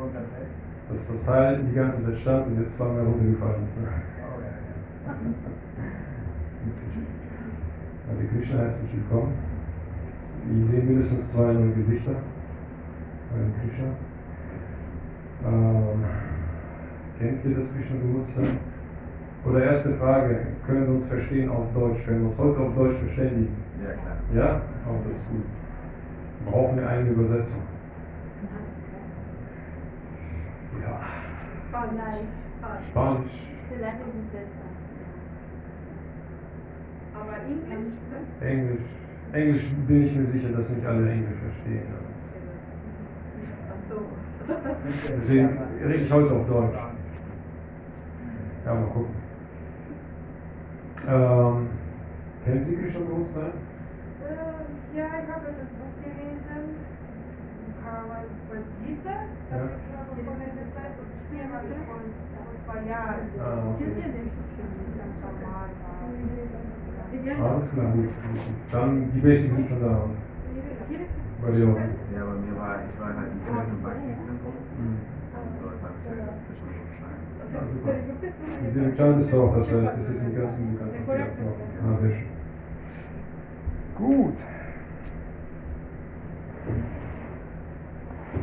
Das das Teil die ganze Zeit stand und jetzt zweimal runtergefallen ist. Oh. Hare Krishna, herzlich willkommen. Wir sehen mindestens zwei neue Gesichter. Hare Krishna. Ähm, kennt ihr das Krishna-Bewusstsein? Oder erste Frage, können wir uns verstehen auf Deutsch? Können wir uns heute auf Deutsch verständigen? Ja, klar. Ja? Auch das ist gut. Brauchen wir eine Übersetzung? Ja. Spanisch. Spanisch. Vielleicht ist es besser. Aber Englisch, ne? Englisch. Englisch bin ich mir sicher, dass nicht alle Englisch verstehen. Ach so. Deswegen rede ich heute auf Deutsch. Ja, mal gucken. Ähm, kennen Sie Krishna-Bewusstsein? Äh, ja, ich habe das Buch Bhagavad Gita, Ja. ist noch der Zeit, Thema von vor zwei Jahren. Ah, okay. Alles klar, gut. Dann die Basics sind schon da. Bei dir auch. Ja, bei mir war, ich war halt im Bhakti-Zentrum. Mhm. Und dort habe ich halt das Krishna-Bewusstsein. Ja, super. Die sind bekannt auch, das heißt, es ist nicht ganz unbekannt. was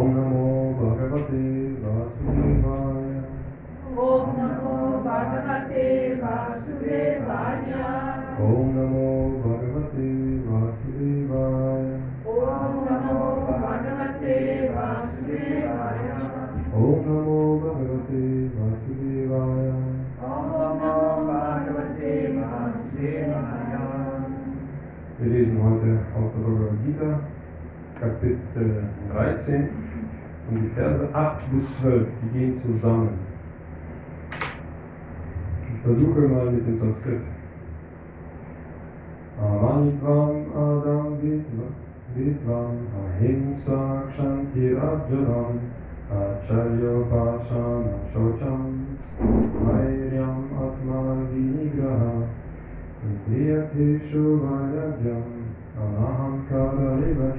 Om Namo Bhagavate Vasudevaya. Om Namo Bhagavate Vasudevaya. Om Namo Bhagavate Vasudevaya. Om Namo Bhagavate Vasudevaya. Om Namo Bhagavate Vasudevaya. Om Namo Bhagavate Vasudevaya. Wir lesen heute aus der Bhagavad Gita, Kapitel 13 und die Verse 8 bis 12, die gehen zusammen. Ich versuche mal mit dem Sanskrit. Amanitvam Adam Vidvam Ahimsa Kshantirajam Acharya Pashana Shocham Vairyam Atma Vinigraha Indriyateshu Vairagyam Anahankara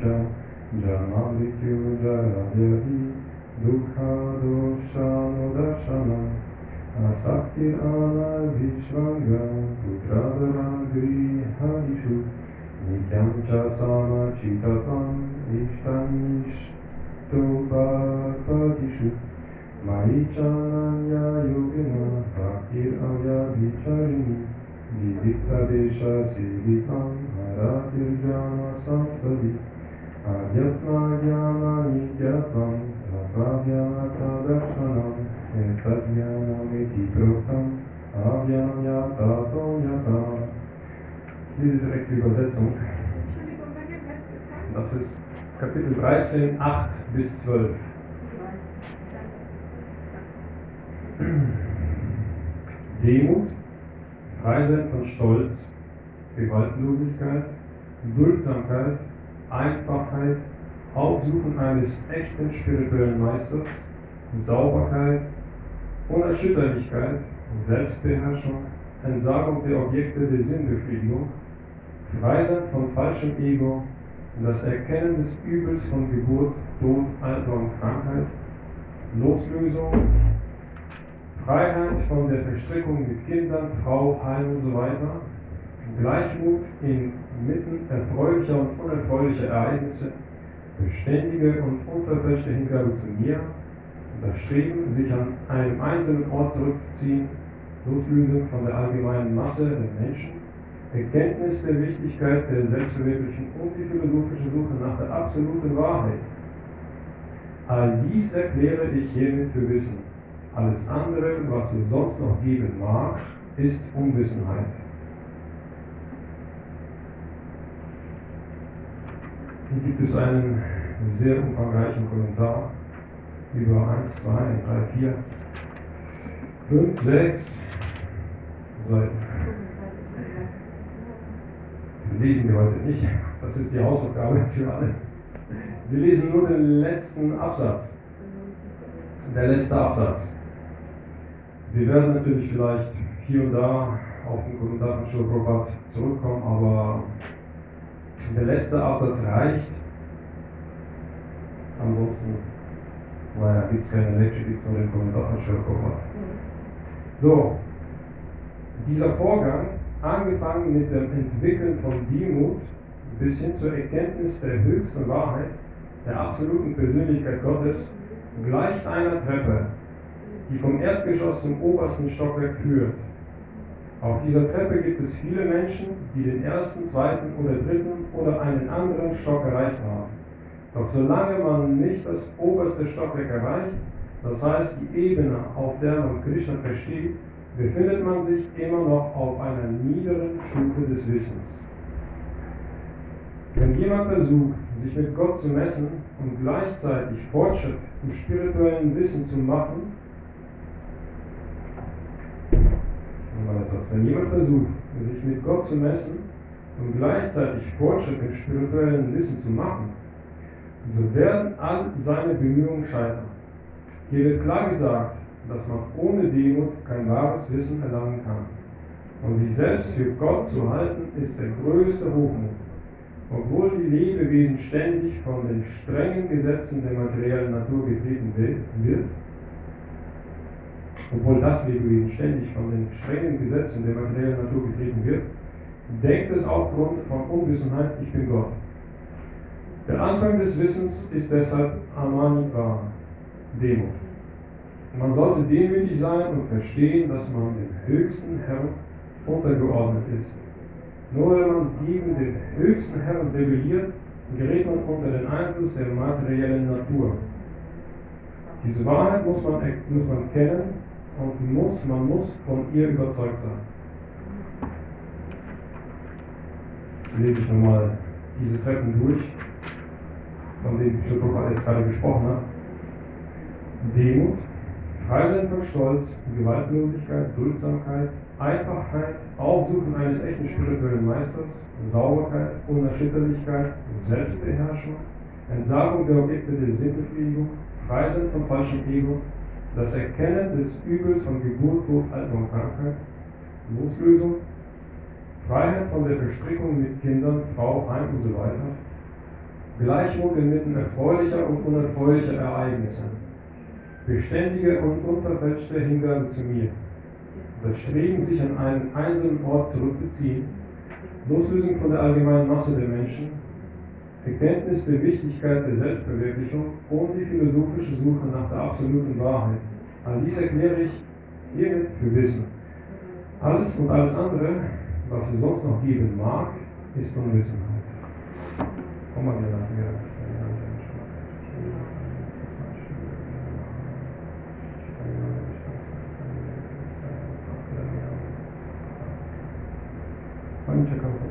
Cha जरा मृत्यु जरा देवी दुखा नित्यं च समचिततम् इष्टनिष्टोपापदिषु मयि चानन्यायोगिना भक्तिरव्याभिचरिणि विविक्तदेशसेवितं हरातिर्जानसंसदि। Avyam Yata Tom Yata Diese direkte Übersetzung, das ist Kapitel 13, 8 bis 12. Demut, Freisein von Stolz, Gewaltlosigkeit, Duldsamkeit, Einfachheit, Aufsuchen eines echten spirituellen Meisters, Sauberkeit, Unerschütterlichkeit, Selbstbeherrschung, Entsagung der Objekte der Sinnbefriedigung, Freisein von falschem Ego, das Erkennen des Übels von Geburt, Tod, Alter und Krankheit, Loslösung, Freiheit von der Verstrickung mit Kindern, Frau, Heim weiter, Gleichmut inmitten erfreulicher und unerfreulicher Ereignisse, beständige und unverfälschte Hingabe zu mir, Streben, sich an einem einzelnen Ort zurückzuziehen, Loslösung von der allgemeinen Masse der Menschen, Erkenntnis der Wichtigkeit der Selbstverwirklichung und die philosophische Suche nach der absoluten Wahrheit. All dies erkläre ich hiermit für Wissen. Alles andere, was es sonst noch geben mag, ist Unwissenheit. Hier gibt es einen sehr umfangreichen Kommentar über 1, 2, 3, 4, 5, 6 Seiten. Wir lesen wir heute nicht. Das ist die Hausaufgabe für alle. Wir lesen nur den letzten Absatz. Der letzte Absatz. Wir werden natürlich vielleicht hier und da auf den Kommentar von Schulprobhat zurückkommen, aber der letzte Absatz reicht. Ansonsten, naja, gibt es keine Lecture, gibt es nur den Kommentar von Schulprobhat. So, dieser Vorgang, angefangen mit dem Entwickeln von Demut bis hin zur Erkenntnis der höchsten Wahrheit, der absoluten Persönlichkeit Gottes, gleicht einer Treppe, die vom Erdgeschoss zum obersten Stockwerk führt. Auf dieser Treppe gibt es viele Menschen, die den ersten, zweiten oder dritten oder einen anderen Stock erreicht haben. Doch solange man nicht das oberste Stockwerk erreicht, das heißt die Ebene, auf der man Krishna versteht, befindet man sich immer noch auf einer niederen Stufe des Wissens. Wenn jemand versucht, sich mit Gott zu messen und gleichzeitig Fortschritt im spirituellen Wissen zu machen, wenn jemand versucht, sich mit Gott zu messen und gleichzeitig Fortschritt im spirituellen Wissen zu machen, so werden all seine Bemühungen scheitern. Hier wird klar gesagt, dass man ohne Demut kein wahres Wissen erlangen kann. Und sich selbst für Gott zu halten, ist der größte Hochmut. Obwohl die Lebewesen ständig von den strengen Gesetzen der materiellen Natur getrieben wird, obwohl das Lebewesen ständig von den strengen Gesetzen der materiellen Natur getrieben wird, denkt es aufgrund von Unwissenheit, ich bin Gott. Der Anfang des Wissens ist deshalb Amanitva, Demut. Man sollte demütig sein und verstehen, dass man dem höchsten Herrn untergeordnet ist. Nur wenn man gegen den höchsten Herrn rebelliert, gerät man unter den Einfluss der materiellen Natur. Diese Wahrheit muss man, muss man kennen und muss, man muss von ihr überzeugt sein. Jetzt lese ich nochmal diese Treppen durch, von denen Schildkröte jetzt gerade gesprochen hat. Demut, Freisein von Stolz, Gewaltlosigkeit, Duldsamkeit, Einfachheit, Aufsuchen eines echten spirituellen Meisters, Sauberkeit, Unerschütterlichkeit, Selbstbeherrschung, Entsagung der Objekte der Sinnbefriedigung, Freisein von falschem Ego, das Erkennen des Übels von Geburt, Tod, Alter und Krankheit, Loslösung, Freiheit von der Verstrickung mit Kindern, Frau, Heim und so weiter, Gleichmut inmitten erfreulicher und unerfreulicher Ereignisse, beständige und unverfälschte Hingabe zu mir, das Streben, sich an einen einsamen Ort zurückzuziehen, Loslösung von der allgemeinen Masse der Menschen, Erkenntnis der Wichtigkeit der Selbstverwirklichung und die philosophische Suche nach der absoluten Wahrheit. All dies erkläre ich hiermit für Wissen. Alles und alles andere, was es sonst noch geben mag, ist Unwissenheit. Komm mal wieder nach Shri Krishna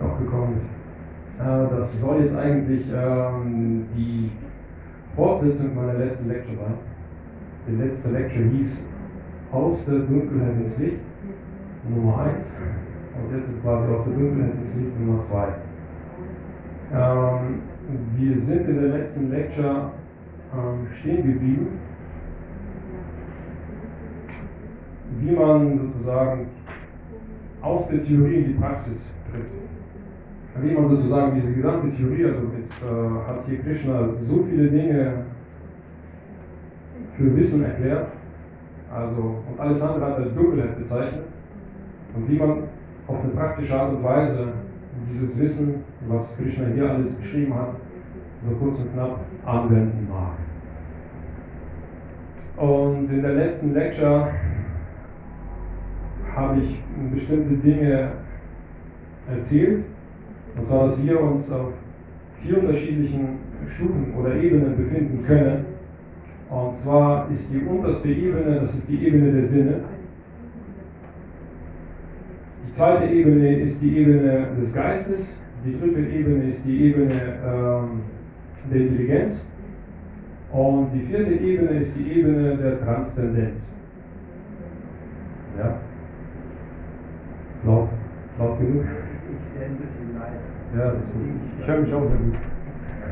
noch gekommen ist. Das soll jetzt eigentlich ähm, die Fortsetzung meiner letzten Lecture sein. Die letzte Lecture hieß Aus der Dunkelheit ins Licht, Nummer 1. Und jetzt ist quasi aus der Dunkelheit ins Licht Nummer 2. Ähm, wir sind in der letzten Lecture ähm, stehen geblieben wie man sozusagen aus der Theorie in die Praxis tritt. Wie man sozusagen diese gesamte Theorie, also jetzt äh, hat hier Krishna so viele Dinge für Wissen erklärt, also und alles andere hat als Dunkelheit bezeichnet und wie man auf eine praktische Art und Weise dieses Wissen, was Krishna hier alles beschrieben hat, so kurz und knapp anwenden mag. Und in der letzten Lecture habe ich bestimmte Dinge erzählt, und zwar, dass wir uns auf vier unterschiedlichen Stufen oder Ebenen befinden können. Und zwar ist die unterste Ebene, das ist die Ebene der Sinne. Die zweite Ebene ist die Ebene des Geistes. Die dritte Ebene ist die Ebene ähm, der Intelligenz. Und die vierte Ebene ist die Ebene der Transzendenz. Ja? Laut, laut genug? Ich stehe ein bisschen leiser. Ja, das ist gut. Ich höre mich auch sehr gut.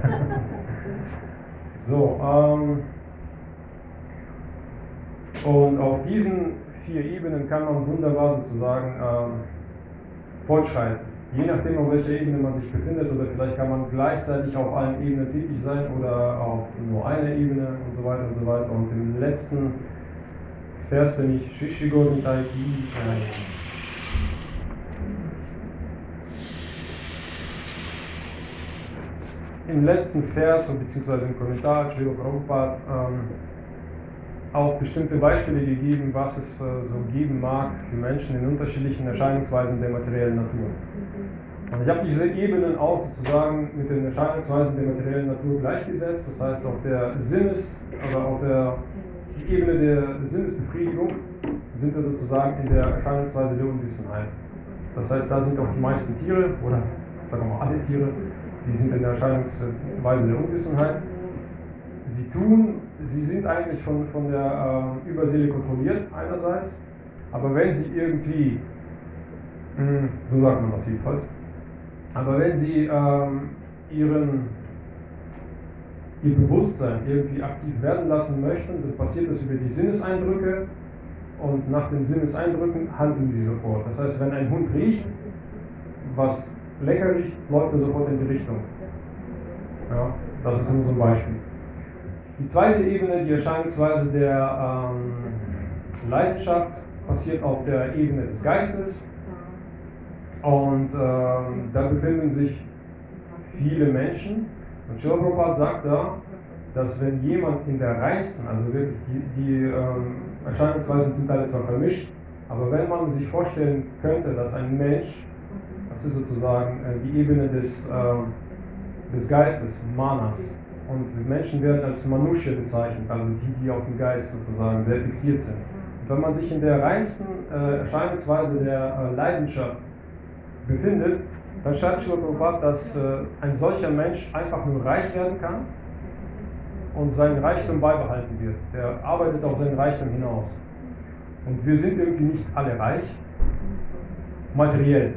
so, ähm, und auf diesen vier Ebenen kann man wunderbar sozusagen ähm, fortschreiten. Je nachdem, auf welcher Ebene man sich befindet, oder vielleicht kann man gleichzeitig auf allen Ebenen tätig sein oder auf nur einer Ebene und so weiter und so weiter. Und im letzten Vers, wenn ich Shishigo Nitaiki, im letzten Vers und beziehungsweise im Kommentar Srila Prabhupada ähm, auch bestimmte Beispiele gegeben, was es äh, so geben mag für Menschen in unterschiedlichen Erscheinungsweisen der materiellen Natur. Und ich habe diese Ebenen auch sozusagen mit den Erscheinungsweisen der materiellen Natur gleichgesetzt. Das heißt, auf der Sinnes- oder auf der die Ebene der Sinnesbefriedigung sind wir sozusagen in der Erscheinungsweise der Unwissenheit. Das heißt, da sind auch die meisten Tiere, oder sagen wir mal alle Tiere, die sind in der Erscheinungsweise der Unwissenheit. Sie tun, sie sind eigentlich von, von der äh, Überseele kontrolliert einerseits, aber wenn sie irgendwie, mh, so sagt man das jedenfalls, aber wenn sie ähm, ihren, ihr Bewusstsein irgendwie aktiv werden lassen möchten, dann passiert das über die Sinneseindrücke und nach den Sinneseindrücken handeln sie sofort. Das heißt, wenn ein Hund riecht, was lecker läuft er sofort in die Richtung. Ja, das ist nur so ein Beispiel. Die zweite Ebene, die Erscheinungsweise der ähm, Leidenschaft, passiert auf der Ebene des Geistes. Und ähm, da befinden sich viele Menschen. Und Schilprabhat sagt da, dass wenn jemand in der reinsten, also wirklich die, die ähm, Erscheinungsweisen sind alle zwar vermischt, aber wenn man sich vorstellen könnte, dass ein Mensch, ist sozusagen äh, die Ebene des, ähm, des Geistes, Manas, und Menschen werden als Manusche bezeichnet, also die, die auf dem Geist sozusagen sehr fixiert sind. Und wenn man sich in der reinsten äh, Erscheinungsweise der äh, Leidenschaft befindet, dann schreibt Srila Prabhupada, dass ein solcher Mensch einfach nur reich werden kann und seinen Reichtum beibehalten wird. Der arbeitet auf seinen Reichtum hinaus. Und wir sind irgendwie nicht alle reich, materiell,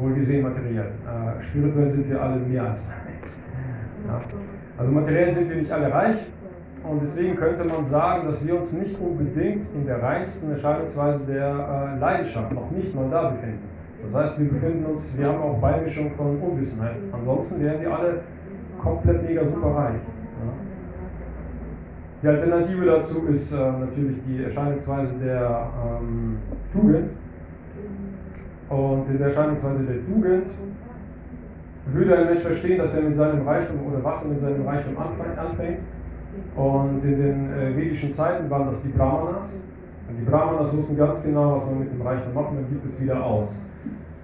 wohlgesehen materiell. Äh, spirituell sind wir alle mehr als. Ja. Also materiell sind wir nicht alle reich und deswegen könnte man sagen, dass wir uns nicht unbedingt in der reinsten Erscheinungsweise der äh, Leidenschaft noch nicht mal da befinden. Das heißt, wir befinden uns, wir haben auch Beimischung von Unwissenheit. Ansonsten wären wir alle komplett mega super reich. Ja. Die Alternative dazu ist äh, natürlich die Erscheinungsweise der ähm, Tugend. Und in der Erscheinungsweise der Tugend würde ein Mensch verstehen, dass er mit seinem Reichtum oder was er mit seinem Reichtum anfängt. Und in den äh, vedischen Zeiten waren das die Brahmanas. Und die Brahmanas wussten ganz genau, was man mit dem Reichtum macht, man gibt es wieder aus.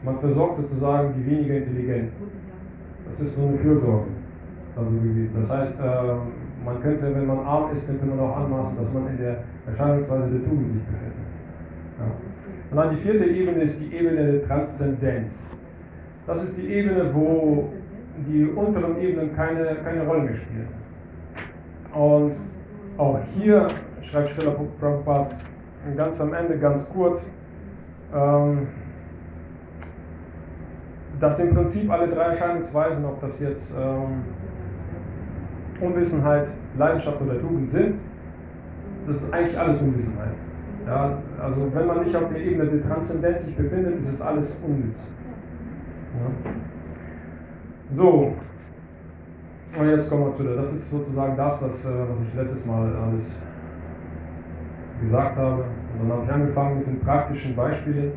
Man versorgt sozusagen die weniger Intelligenten. Das ist so eine Fürsorge also. Das heißt, äh, man könnte, wenn man arm ist, könnte man auch anmaßen, dass man in der Erscheinungsweise der Tugend sich befindet. Ja. Und dann die vierte Ebene ist die Ebene der Transzendenz. Das ist die Ebene, wo die unteren Ebenen keine, keine Rolle mehr spielen. Und auch hier schreibt Srila Prabhupada ganz am Ende, ganz kurz, ähm, dass im Prinzip alle drei Erscheinungsweisen, ob das jetzt ähm, Unwissenheit, Leidenschaft oder Tugend sind, das ist eigentlich alles Unwissenheit. Ja, also wenn man nicht auf der Ebene der Transzendenz sich befindet, ist es alles unnütz. Ja. So, und jetzt kommen wir zu der, das ist sozusagen das, was, äh, was ich letztes Mal alles gesagt habe. Und dann habe ich angefangen mit den praktischen Beispielen,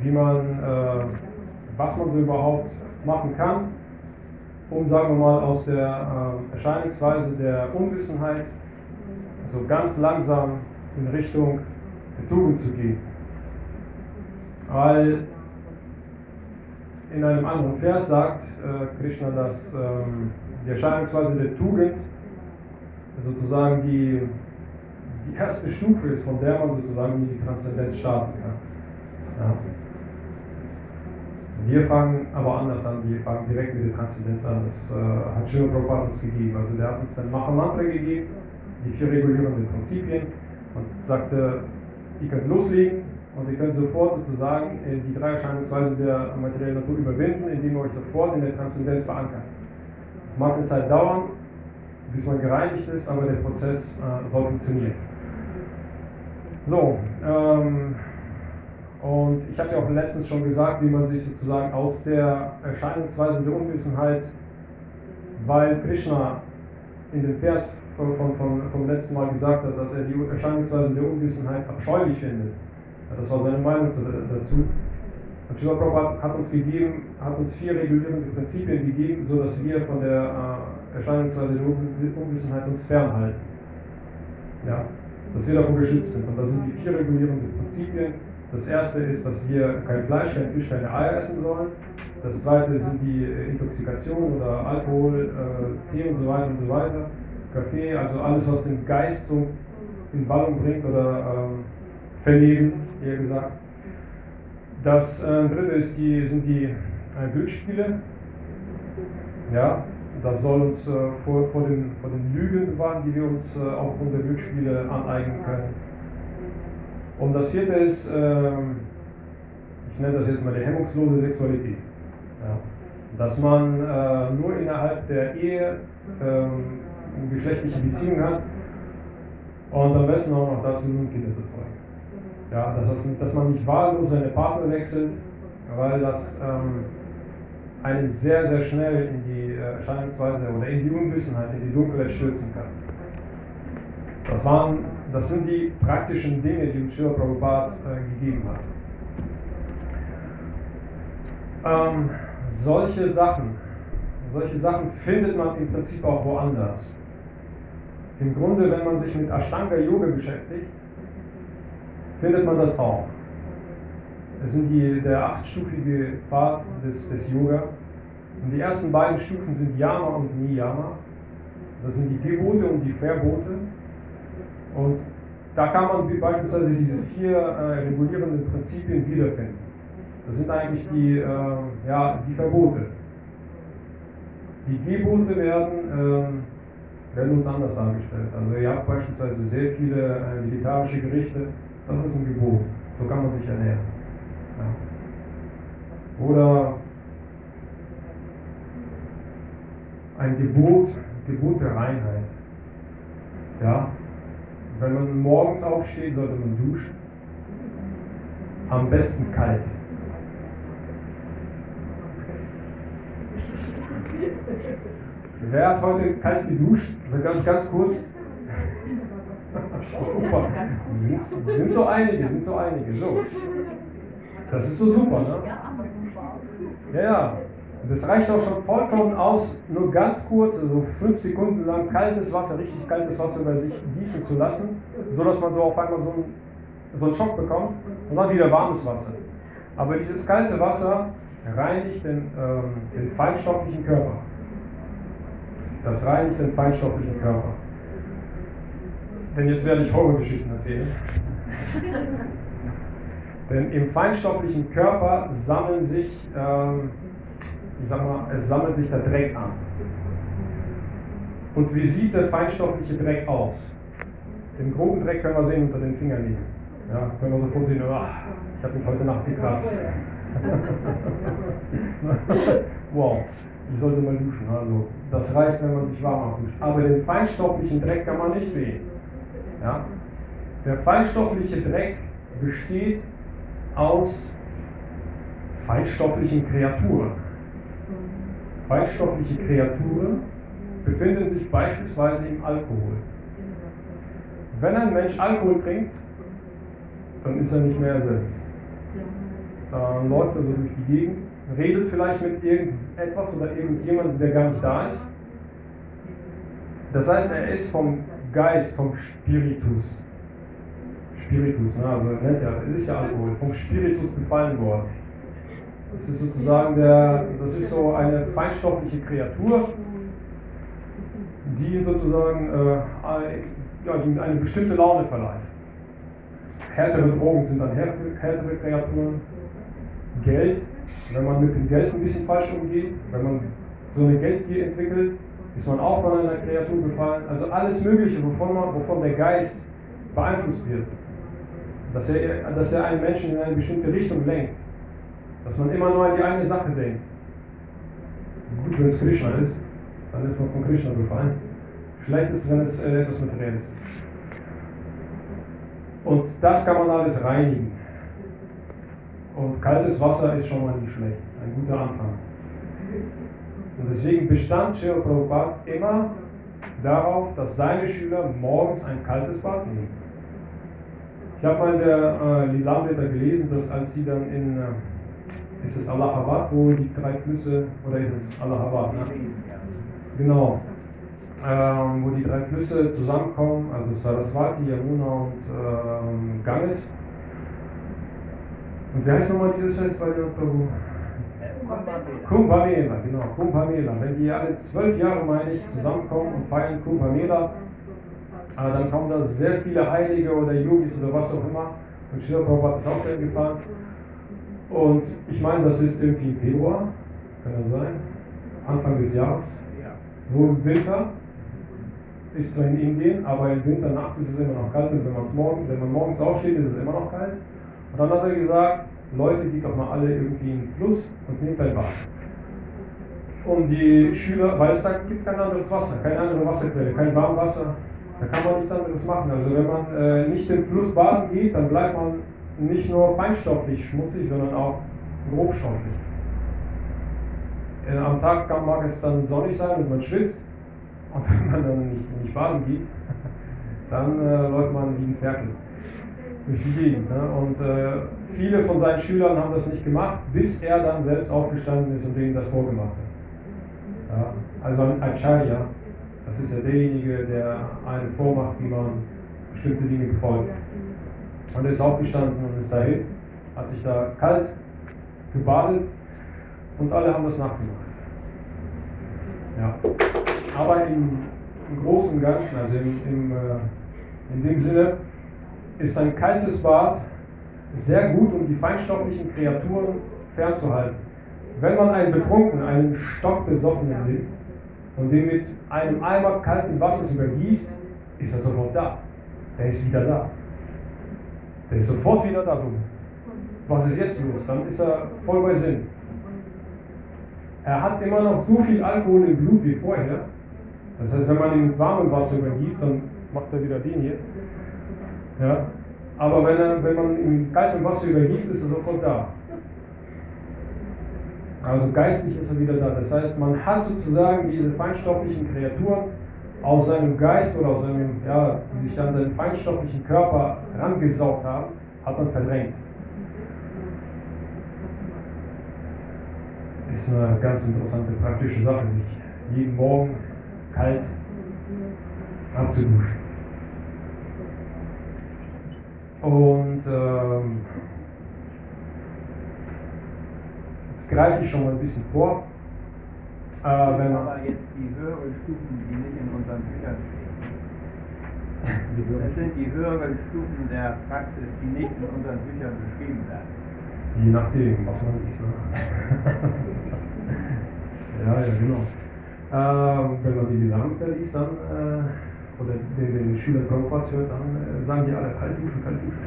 wie man, äh, was man so überhaupt machen kann, um, sagen wir mal, aus der äh, Erscheinungsweise der Unwissenheit so ganz langsam in Richtung der Tugend zu gehen. Weil in einem anderen Vers sagt äh, Krishna, dass ähm, die Erscheinungsweise der Tugend sozusagen die, die erste Stufe ist, von der man sozusagen die Transzendenz starten kann. Ja. Wir fangen aber anders an, wir fangen direkt mit der Transzendenz an. Das äh, hat Shiva Prabhupada uns gegeben. Also der hat uns dann Mahamantra gegeben, die vier regulierenden Prinzipien und sagte, ihr könnt loslegen und ihr könnt sofort sozusagen die drei Erscheinungsweisen der materiellen Natur überwinden, indem ihr euch sofort in der Transzendenz verankert. Es mag eine Zeit dauern, bis man gereinigt ist, aber der Prozess äh, soll funktionieren. So, ähm, und ich habe ja auch letztens schon gesagt, wie man sich sozusagen aus der Erscheinungsweise der Unwissenheit, weil Krishna in dem Vers von, von, vom letzten Mal gesagt hat, dass er die Erscheinungsweise der Unwissenheit abscheulich findet. Das war seine Meinung dazu. Und Shiva Prabhupada hat uns gegeben, hat uns vier regulierende Prinzipien gegeben, sodass wir von der äh, Erscheinungsweise der Unwissenheit uns fernhalten. Ja, dass wir davon geschützt sind. Und das sind die vier regulierenden Prinzipien. Das erste ist, dass wir kein Fleisch, kein Fisch, keine Eier essen sollen. Das zweite sind die Intoxikation oder Alkohol, äh, Tee und so weiter und so weiter. Kaffee, also alles, was den Geist so in Wallung bringt oder ähm, verlegen, eher gesagt. Das äh, dritte ist die, sind die äh, Glücksspiele. Ja, das soll uns äh, vor, vor, den, vor den Lügen bewahren, die wir uns äh, aufgrund der Glücksspiele aneignen können. Und das vierte ist, ähm, ich nenne das jetzt mal die hemmungslose Sexualität. Ja. Dass man äh, nur innerhalb der Ehe ähm, geschlechtliche Beziehungen hat und am besten auch noch dazu nun Kinder zu zeugen. Ja, dass, das, dass man nicht wahllos seine Partner wechselt, weil das ähm, einen sehr, sehr schnell in die äh, Erscheinungsweise oder in die Unwissenheit, in die Dunkelheit stürzen kann. Das, waren, das sind die praktischen Dinge, die Shiva Prabhupada äh, gegeben hat. Ähm, solche Sachen, solche Sachen findet man im Prinzip auch woanders. Im Grunde, wenn man sich mit Ashtanga Yoga beschäftigt, findet man das auch. Es sind die, der achtstufige Pfad des, des Yoga. Und die ersten beiden Stufen sind Yama und Niyama. Das sind die Gebote und die Verbote. Und da kann man beispielsweise diese vier äh, regulierenden Prinzipien wiederfinden. Das sind eigentlich die, äh, ja, die Verbote. Die Gebote werden, äh, werden uns anders dargestellt. Also ihr habt beispielsweise sehr viele äh, vegetarische Gerichte, das ist ein Gebot. So kann man sich ernähren. Ja. Oder ein Gebot, Gebot der Reinheit. Ja, wenn man morgens aufsteht, sollte man duschen. Am besten kalt. Wer hat heute kalt geduscht? Also ganz, ganz kurz. Super. Sind, sind so einige, sind so einige. So. Das ist so super, ne? Ja, ja. Das reicht auch schon vollkommen aus, nur ganz kurz, also fünf Sekunden lang kaltes Wasser, richtig kaltes Wasser über sich gießen zu lassen, sodass man so auf einmal so einen, so einen Schock bekommt und dann wieder warmes Wasser. Aber dieses kalte Wasser reinigt den, ähm, den feinstofflichen Körper. Das reinigt den feinstofflichen Körper. Denn jetzt werde ich Horrorgeschichten erzählen. Denn im feinstofflichen Körper sammeln sich, ähm, ich sag mal, es sammelt sich der Dreck an. Und wie sieht der feinstoffliche Dreck aus? Den groben Dreck können wir sehen unter den Fingernägeln. Ja, können wir sofort sehen, ach, ich habe mich heute Nacht gekratzt. wow, ich sollte mal duschen. Also, das reicht, wenn man sich warm abduscht. Aber den feinstofflichen Dreck kann man nicht sehen. Ja? Der feinstoffliche Dreck besteht aus feinstofflichen Kreaturen. Feinstoffliche Kreaturen befinden sich beispielsweise im Alkohol. wenn ein Mensch Alkohol trinkt, dann ist er nicht mehr er selbst. Dann läuft er so durch die Gegend, redet vielleicht mit irgendetwas oder irgendjemandem, der gar nicht da ist. Das heißt, er ist vom Geist, vom Spiritus, Spiritus, ne, also es ist ja Alkohol, vom Spiritus befallen worden. Das ist sozusagen der, das ist so eine feinstoffliche Kreatur, die sozusagen äh, ja, eine bestimmte Laune verleiht. Härtere Drogen sind dann härtere Kreaturen. Geld, wenn man mit dem Geld ein bisschen falsch umgeht, wenn man so eine Geldgier entwickelt, ist man auch von einer Kreatur befallen. Also alles Mögliche, wovon, man, wovon der Geist beeinflusst wird. Dass er, dass er einen Menschen in eine bestimmte Richtung lenkt. Dass man immer nur an die eine Sache denkt. Gut, wenn es Krishna ist, dann ist man von Krishna befallen. Schlecht ist, wenn es äh, etwas Materielles ist. Und das kann man alles reinigen. Und kaltes Wasser ist schon mal nicht schlecht. Ein guter Anfang. Und deswegen bestand Srila Prabhupada immer darauf, dass seine Schüler morgens ein kaltes Bad nehmen. Ich habe mal in der äh, Lilamrita gelesen, dass als sie dann in, äh, ist es Allahabad, wo die drei Flüsse, oder ist es Allahabad, ne? Genau. Ähm, wo die drei Flüsse zusammenkommen, also Saraswati, Yamuna und ähm, Ganges. Und wie heißt nochmal dieses Fest bei der Prabhu? Kumbh Mela, genau, Kumbh Mela. Wenn die alle zwölf Jahre, meine ich, zusammenkommen und feiern Kumbh Mela, äh, dann kommen da sehr viele Heilige oder Yogis oder was auch immer. Und Srila Prabhupada ist auch dahin gefahren. Und ich meine, das ist irgendwie Februar, kann das sein? Anfang des Jahres. So im Winter ist zwar in Indien, aber im Winter nachts ist es immer noch kalt und wenn, morgen, wenn man morgens aufsteht, ist es immer noch kalt. Und dann hat er gesagt, Leute, geht doch mal alle irgendwie in den Fluss und nehmt ein Bad. Und die Schüler, weil es da gibt kein anderes Wasser, keine andere Wasserquelle, kein Warmwasser, da kann man nichts anderes machen. Also wenn man äh, nicht im Fluss baden geht, dann bleibt man nicht nur feinstofflich schmutzig, sondern auch grobstofflich. Am Tag mag es dann sonnig sein und man schwitzt. Und wenn man dann nicht, nicht baden geht, dann äh, läuft man wie ein Ferkel durch die Gegend. Ne? Und äh, viele von seinen Schülern haben das nicht gemacht, bis er dann selbst aufgestanden ist und denen das vorgemacht hat. Ja? Also ein Acharya, das ist ja derjenige, der einen vormacht, wie man bestimmte Dinge befolgt. Und er ist aufgestanden und ist dahin, hat sich da kalt gebadet und alle haben das nachgemacht. Ja. Aber im, im Großen und Ganzen, also im, im, äh, in dem Sinne, ist ein kaltes Bad sehr gut, um die feinstofflichen Kreaturen fernzuhalten. Wenn man einen Betrunkenen, einen stockbesoffenen nimmt und den mit einem Eimer kalten Wassers übergießt, ist er sofort da. Der ist wieder da. Der ist sofort wieder da. So. Was ist jetzt los? Dann ist er voll bei Sinn. Er hat immer noch so viel Alkohol im Blut wie vorher. Das heißt, wenn man ihn mit warmem Wasser übergießt, dann macht er wieder den hier. Ja? Aber wenn, er, wenn man ihn kaltem Wasser übergießt, ist er sofort da. Also geistlich ist er wieder da. Das heißt, man hat sozusagen diese feinstofflichen Kreaturen aus seinem Geist oder aus seinem, ja, die sich an seinen feinstofflichen Körper herangesaugt haben, hat man verdrängt. Ist eine ganz interessante praktische Sache, sich jeden Morgen kalt abzuduschen. Und ähm, jetzt greife ich schon mal ein bisschen vor. Äh, wenn aber jetzt die höheren Stufen, die nicht in unseren Büchern stehen. Das sind die höheren Stufen der Praxis, die nicht in unseren Büchern beschrieben werden. Je nachdem, was man nicht ja, ja, genau. Äh, wenn man die Bilanz liest, dann äh, oder den, den Schülern Konkurrenz hört, dann äh, sagen die alle kalt duschen, kalt duschen.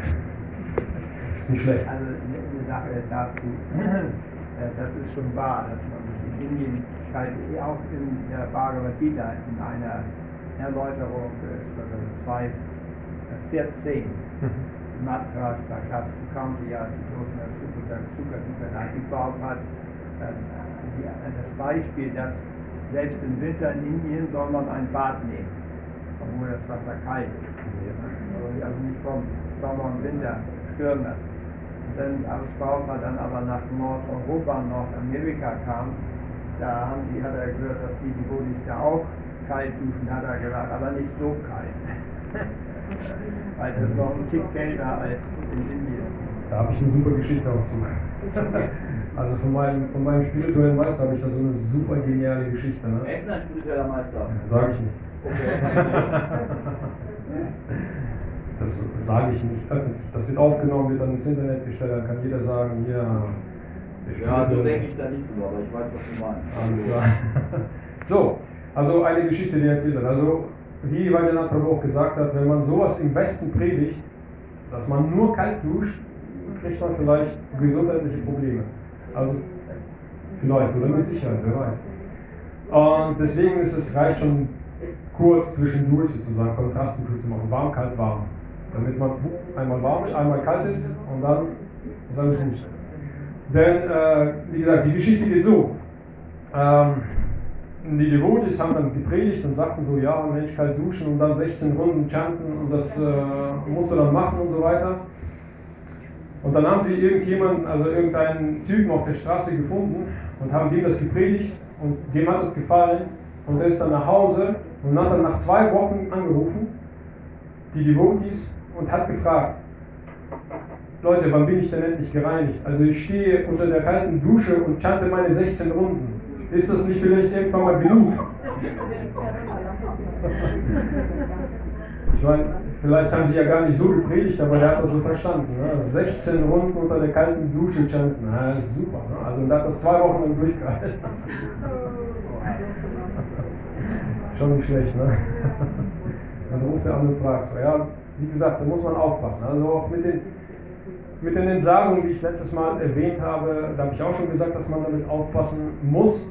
ist nicht schlecht. Also eine Sache dazu, äh, das ist schon wahr, dass man Indien schreibt, eh auch in der Bhagavad Gita in einer Erläuterung äh, 2, 14. Madras Bhagat Kauntiya Sitosna Sukuta hat, äh, das Beispiel, dass selbst im Winter in Indien soll man ein Bad nehmen obwohl das Wasser kalt ist. also nicht vom Sommer und Winter stören lassen. Und dann, als Brautpaar dann aber nach Nordeuropa Nordamerika kam, da haben die, hat er gehört, dass die Devotis da auch kalt duschen, hat er gesagt, aber nicht so kalt. Weil das noch ein Tick kälter als in Indien. Da habe ich eine super Geschichte auch zu. Also von meinem, von meinem spirituellen Meister habe ich da so eine super geniale Geschichte. Ne? Er ist ein spiritueller Meister. Sage ich nicht. Das sage ich nicht öffentlich. Das wird aufgenommen, wird dann ins Internet gestellt, dann kann jeder sagen, hier. Ja, so denke ich da nicht drüber, aber ich weiß, was du meinst. Alles klar. So, also eine Geschichte, die er erzählt hat. Also, wie Vajranath Prabhu auch gesagt hat, wenn man sowas im Westen predigt, dass man nur kalt duscht, kriegt man vielleicht gesundheitliche Probleme. Also, vielleicht oder mit Sicherheit, wer weiß. Und deswegen ist es reicht schon kurz zwischendurch sozusagen Kontrastdusche zu machen. Warm, kalt, warm. Damit man einmal warm ist, einmal kalt ist und dann alles gut. Denn, äh, wie gesagt, die Geschichte geht so. Ähm, die Devotis haben dann gepredigt und sagten so, ja, Mensch, kalt duschen und dann 16 Runden chanten und das äh, musst du dann machen und so weiter. Und dann haben sie irgendjemanden, also irgendeinen Typen auf der Straße gefunden und haben dem das gepredigt und dem hat es gefallen und er ist dann nach Hause und hat dann nach zwei Wochen angerufen, die Devotis, und hat gefragt, Leute, wann bin ich denn endlich gereinigt? Also ich stehe unter der kalten Dusche und chante meine 16 Runden. Ist das nicht vielleicht irgendwann mal genug? Ich meine, vielleicht haben sie ja gar nicht so gepredigt, aber der hat das so verstanden. Ne? 16 Runden unter der kalten Dusche chanten, na, das ist super. Ne? Also der hat das zwei Wochen lang durchgehalten. Schon nicht schlecht, ne? Dann ruft er an und fragt so, ja, wie gesagt, da muss man aufpassen. Also auch mit den, mit den Entsagungen, die ich letztes Mal erwähnt habe, da habe ich auch schon gesagt, dass man damit aufpassen muss.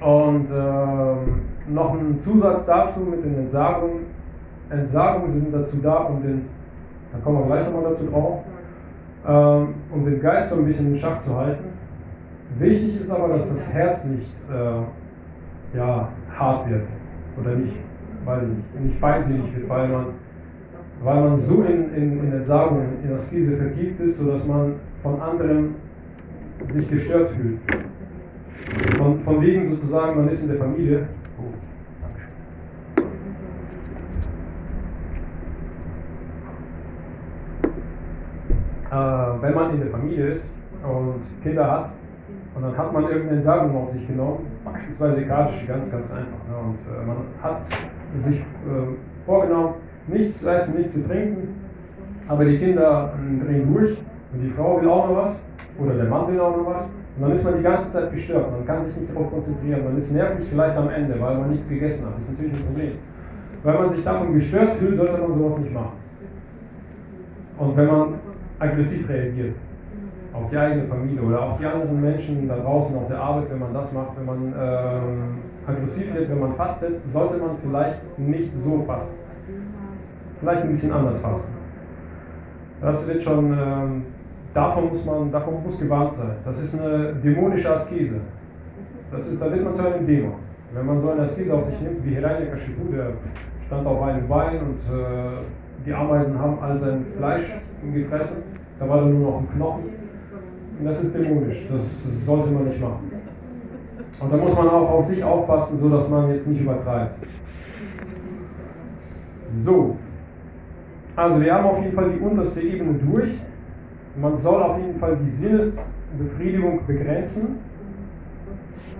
Und ähm, noch ein Zusatz dazu mit den Entsagungen. Entsagungen sind dazu da, um den, da kommen wir gleich nochmal dazu drauf, ähm, um den Geist so ein bisschen in Schach zu halten. Wichtig ist aber, dass das Herz nicht äh, ja, hart wird oder nicht, weiß ich nicht, nicht feindsinnig wird, weil man, weil man so in, in, in Entsagung, in Askese vertieft ist, sodass man von anderen sich gestört fühlt. Von, von wegen sozusagen, man ist in der Familie. Äh, wenn man in der Familie ist und Kinder hat und dann hat man irgendeine Entsagung auf sich genommen, beispielsweise Kadische, ganz, ganz einfach. Ne? Und äh, man hat sich äh, vorgenommen, nichts zu essen, nichts zu trinken, aber die Kinder äh, drehen durch und die Frau will auch noch was oder der Mann will auch noch was. Und dann ist man die ganze Zeit gestört, man kann sich nicht darauf konzentrieren, man ist nervlich vielleicht am Ende, weil man nichts gegessen hat. Das ist natürlich ein Problem. Weil man sich davon gestört fühlt, sollte man sowas nicht machen. Und wenn man aggressiv reagiert auf die eigene Familie oder auf die anderen Menschen da draußen auf der Arbeit, wenn man das macht, wenn man ähm, aggressiv wird, wenn man fastet, sollte man vielleicht nicht so fasten. Vielleicht ein bisschen anders fasten. Das wird schon, ähm, davon muss man, davon muss gewarnt sein. Das ist eine dämonische Askese. Das ist, da wird man zu einem Dämon. Wenn man so eine Askese auf sich nimmt, wie Hiranyakashipu, der stand auf einem Bein und äh, die Ameisen haben all sein Fleisch gefressen, da war dann nur noch ein Knochen. Und das ist dämonisch, das sollte man nicht machen. Und da muss man auch auf sich aufpassen, so dass man jetzt nicht übertreibt. So, also wir haben auf jeden Fall die unterste Ebene durch. Man soll auf jeden Fall die Sinnesbefriedigung begrenzen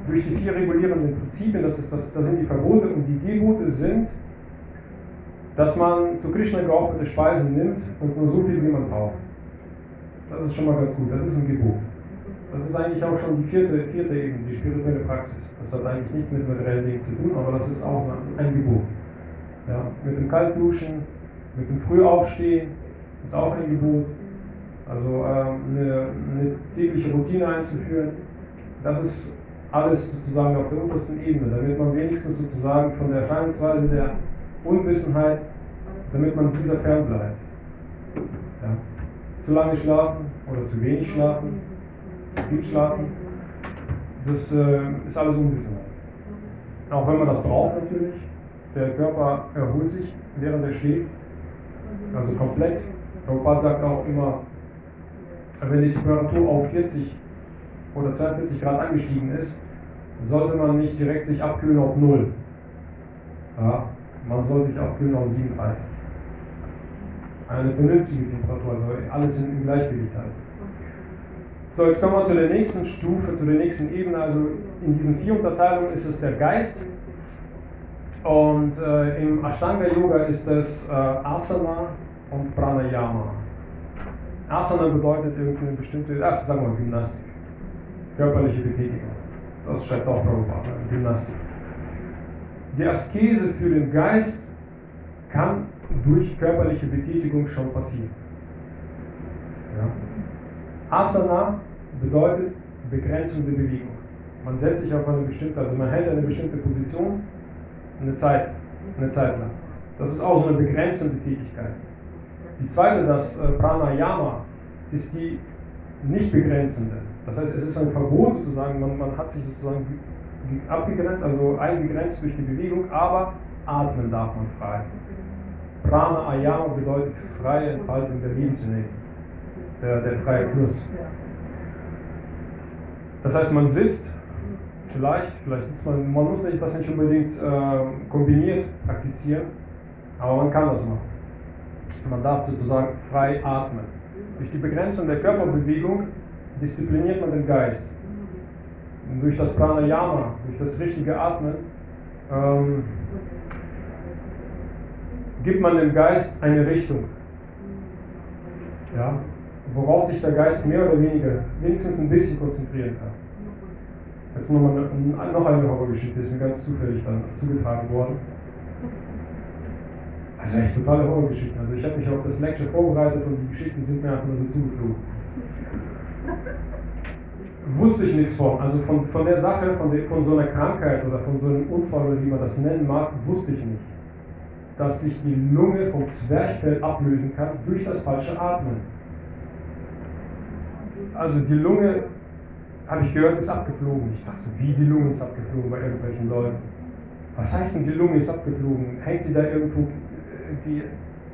durch die vier regulierenden Prinzipien. Das, ist das, das sind die Verbote und die Gebote sind, dass man zu Krishna geopferte Speisen nimmt und nur so viel, wie man braucht. Das ist schon mal ganz gut, das ist ein Gebot. Das ist eigentlich auch schon die vierte, vierte Ebene, die spirituelle Praxis. Das hat eigentlich nichts mit materiellen Dingen zu tun, aber das ist auch ein Gebot. Ja, mit dem Kaltduschen, mit dem Frühaufstehen ist auch ein Gebot. Also ähm, eine, eine tägliche Routine einzuführen, das ist alles sozusagen auf der untersten Ebene, damit man wenigstens sozusagen von der Erscheinungsweise der Unwissenheit, damit man dieser fern bleibt. Ja. Zu lange schlafen oder zu wenig schlafen, zu viel schlafen, das äh, ist alles Unwissenheit. Auch wenn man das braucht natürlich, der Körper erholt sich, während er schläft. Also komplett. Prabhupada sagt auch immer, wenn die Temperatur auf 40 oder 42 Grad angestiegen ist, sollte man nicht direkt sich abkühlen auf 0. Ja, man soll sich abkühlen auf 37. Eine vernünftige Temperatur, also alles im Gleichgewicht halten. So, jetzt kommen wir zu der nächsten Stufe, zu der nächsten Ebene. Also in diesen vier Unterteilungen ist es der Geist. Und äh, im Ashtanga Yoga ist es äh, Asana und Pranayama. Asana bedeutet irgendeine bestimmte, ach, sagen wir Gymnastik, körperliche Betätigung. Das schreibt auch Prabhupada, Gymnastik. Die Askese für den Geist kann durch körperliche Betätigung schon passieren. Ja. Asana bedeutet Begrenzung der Bewegung. Man setzt sich auf eine bestimmte, also man hält eine bestimmte Position eine Zeit, eine Zeit lang. Das ist auch so eine begrenzende Tätigkeit. Die zweite, das äh, Pranayama, ist die nicht begrenzende. Das heißt, es ist ein Verbot sozusagen, man, man hat sich sozusagen abgegrenzt, also eingegrenzt durch die Bewegung, aber atmen darf man frei. Pranayama bedeutet freie Entfaltung der Lebensenergie der, der freie Fluss. Das heißt, man sitzt, vielleicht, vielleicht sitzt man, man muss das nicht unbedingt äh, kombiniert praktizieren, aber man kann das machen. Man darf sozusagen frei atmen. Durch die Begrenzung der Körperbewegung diszipliniert man den Geist. Und durch das Pranayama, durch das richtige Atmen, ähm, gibt man dem Geist eine Richtung. Ja? worauf sich der Geist mehr oder weniger, wenigstens ein bisschen konzentrieren kann. Jetzt nochmal noch eine Horrorgeschichte, ist mir ganz zufällig dann zugetragen worden. Also echt totale Horrorgeschichten. Also ich habe mich auf das Lecture vorbereitet und die Geschichten sind mir einfach nur so zugeflogen. Wusste ich nichts von. Also von, von der Sache, von, der, von so einer Krankheit oder von so einem Unfall oder wie man das nennen mag, wusste ich nicht. Dass sich die Lunge vom Zwerchfell ablösen kann durch das falsche Atmen also die Lunge, habe ich gehört, ist abgeflogen. Ich sage so, wie die Lunge ist abgeflogen bei irgendwelchen Leuten. Was heißt denn, die Lunge ist abgeflogen? Hängt die da irgendwo irgendwie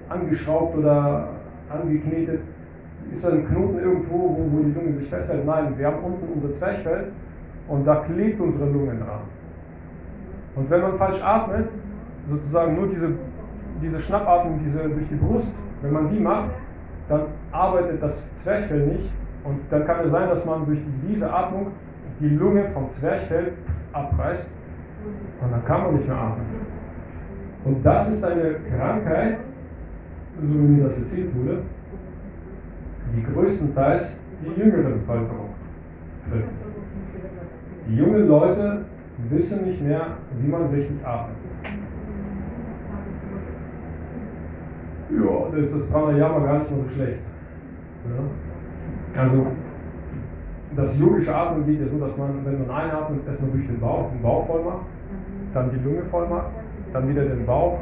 angeschraubt oder angeknetet? Ist da ein Knoten irgendwo, wo, wo die Lunge sich festhält? Nein, wir haben unten unser Zwerchfell und da klebt unsere Lunge dran. Und wenn man falsch atmet, sozusagen nur diese, diese Schnappatmung diese durch die Brust, wenn man die macht, dann arbeitet das Zwerchfell nicht und dann kann es sein, dass man durch diese Atmung die Lunge vom Zwerchfell abreißt und dann kann man nicht mehr atmen. Und das ist eine Krankheit, so wie mir das erzählt wurde, die größtenteils die jüngere Bevölkerung trifft. Die jungen Leute wissen nicht mehr, wie man richtig atmet. Ja, da ist das Pranayama gar nicht mal so schlecht. Ja? Also das yogische Atmen geht ja so, dass man, wenn man einatmet, erstmal durch den Bauch, den Bauch voll macht, dann die Lunge voll macht, dann wieder den Bauch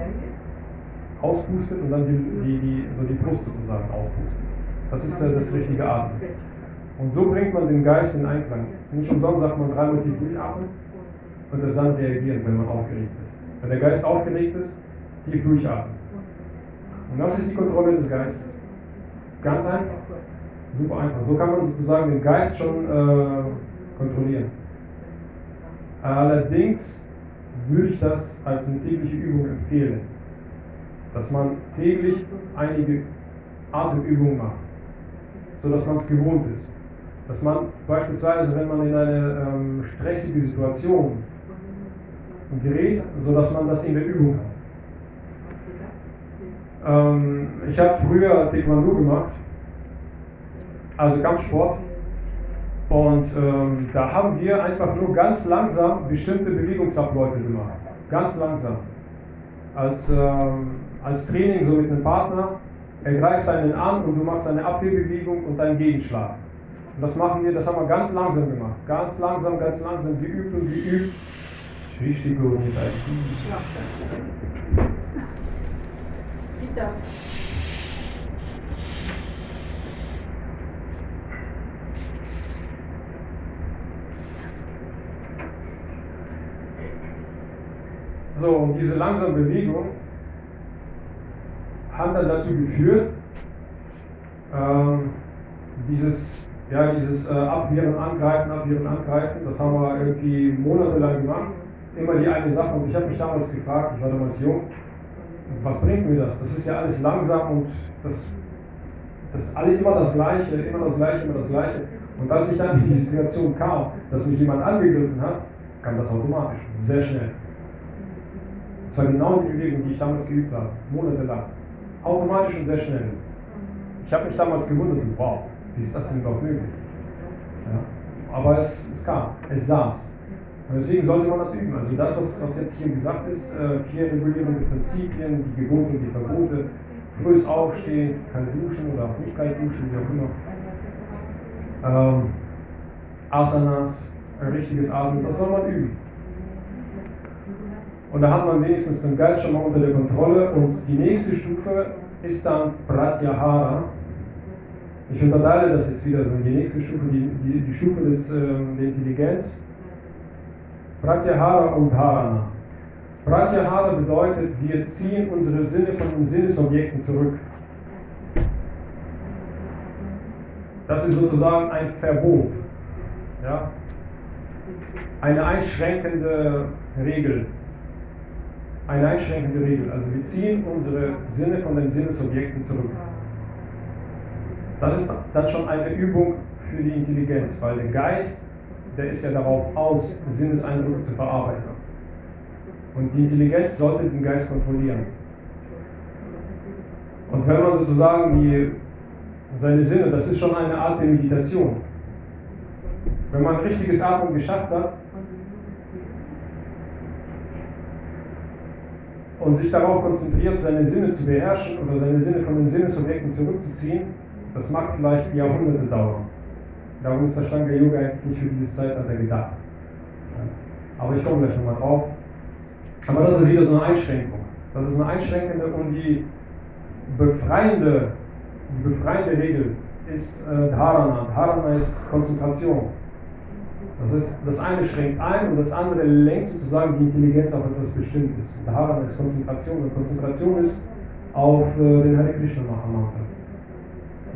auspustet und dann die, die, die, so die Brust sozusagen auspustet. Das ist der, das richtige Atmen. Und so bringt man den Geist in Einklang. Nicht umsonst sagt man dreimal tief durchatmen und das dann reagieren, wenn man aufgeregt ist. Wenn der Geist aufgeregt ist, tief durchatmen. Und das ist die Kontrolle des Geistes. Ganz einfach. Super einfach. So kann man sozusagen den Geist schon äh, kontrollieren. Allerdings würde ich das als eine tägliche Übung empfehlen, dass man täglich einige Atemübungen macht, sodass man es gewohnt ist. Dass man beispielsweise, wenn man in eine ähm, stressige Situation gerät, sodass man das in der Übung hat. Ähm, ich habe früher Taekwondo gemacht also Kampfsport. Und ähm, da haben wir einfach nur ganz langsam bestimmte Bewegungsabläufe gemacht. Ganz langsam. Als, ähm, als Training so mit einem Partner. Er greift einen an und du machst eine Abwehrbewegung und einen Gegenschlag. Und das machen wir, das haben wir ganz langsam gemacht. Ganz langsam, ganz langsam geübt und geübt. Richtig gut mit Ja. So, und diese langsame Bewegung dann dazu geführt, ähm, dieses, ja, dieses äh, Abwehren, Angreifen, Abwehren, Angreifen, das haben wir irgendwie monatelang gemacht. Immer die eine Sache. Und ich habe mich damals gefragt, ich war damals jung, was bringt mir das? Das ist ja alles langsam und das, das ist alle immer das Gleiche, immer das Gleiche, immer das Gleiche. Und als ich dann in die Situation kam, dass mich jemand angegriffen hat, kam das automatisch, sehr schnell. Das war genau die Bewegung, die ich damals geübt habe, monatelang. Automatisch und sehr schnell. Ich habe mich damals gewundert, wow, wie ist das denn überhaupt möglich? Ja. Aber es, es kam, es saß. Und deswegen sollte man das üben. Also das, was, was jetzt hier gesagt ist, äh, vier regulierende Prinzipien, die Gebote und die Verbote, frühes Aufstehen, kalt duschen oder auch nicht kalt duschen, wie auch immer. Ähm, Asanas, ein richtiges Atmen, das soll man üben. Und da hat man wenigstens den Geist schon mal unter der Kontrolle. Und die nächste Stufe ist dann Pratyahara. Ich unterteile das jetzt wieder so. Die nächste Stufe, die, die, die Stufe des, ähm, der Intelligenz. Pratyahara und Dharana. Pratyahara bedeutet, wir ziehen unsere Sinne von den Sinnesobjekten zurück. Das ist sozusagen ein Verbot. Ja? Eine einschränkende Regel. Eine einschränkende Regel. Also wir ziehen unsere Sinne von den Sinnesobjekten zurück. Das ist dann schon eine Übung für die Intelligenz, weil der Geist, der ist ja darauf aus, Sinneseindrücke zu verarbeiten. Und die Intelligenz sollte den Geist kontrollieren. Und wenn man sozusagen die, seine Sinne, das ist schon eine Art der Meditation. Wenn man ein richtiges Atmen geschafft hat und sich darauf konzentriert, seine Sinne zu beherrschen oder seine Sinne von den Sinnesobjekten zurückzuziehen, das mag vielleicht Jahrhunderte dauern. Darum ist der Stanga Yoga eigentlich nicht für dieses Zeitalter gedacht. Aber ich komme gleich nochmal drauf. Aber das ist wieder so eine Einschränkung. Das ist eine einschränkende und die befreiende, die befreiende Regel ist äh, Dharana. Dharana ist Konzentration. Das, ist, das eine schränkt ein und das andere lenkt sozusagen die Intelligenz auf etwas Bestimmtes. Dharana ist Konzentration und Konzentration ist auf äh, den Hare Krishna Mahamantra.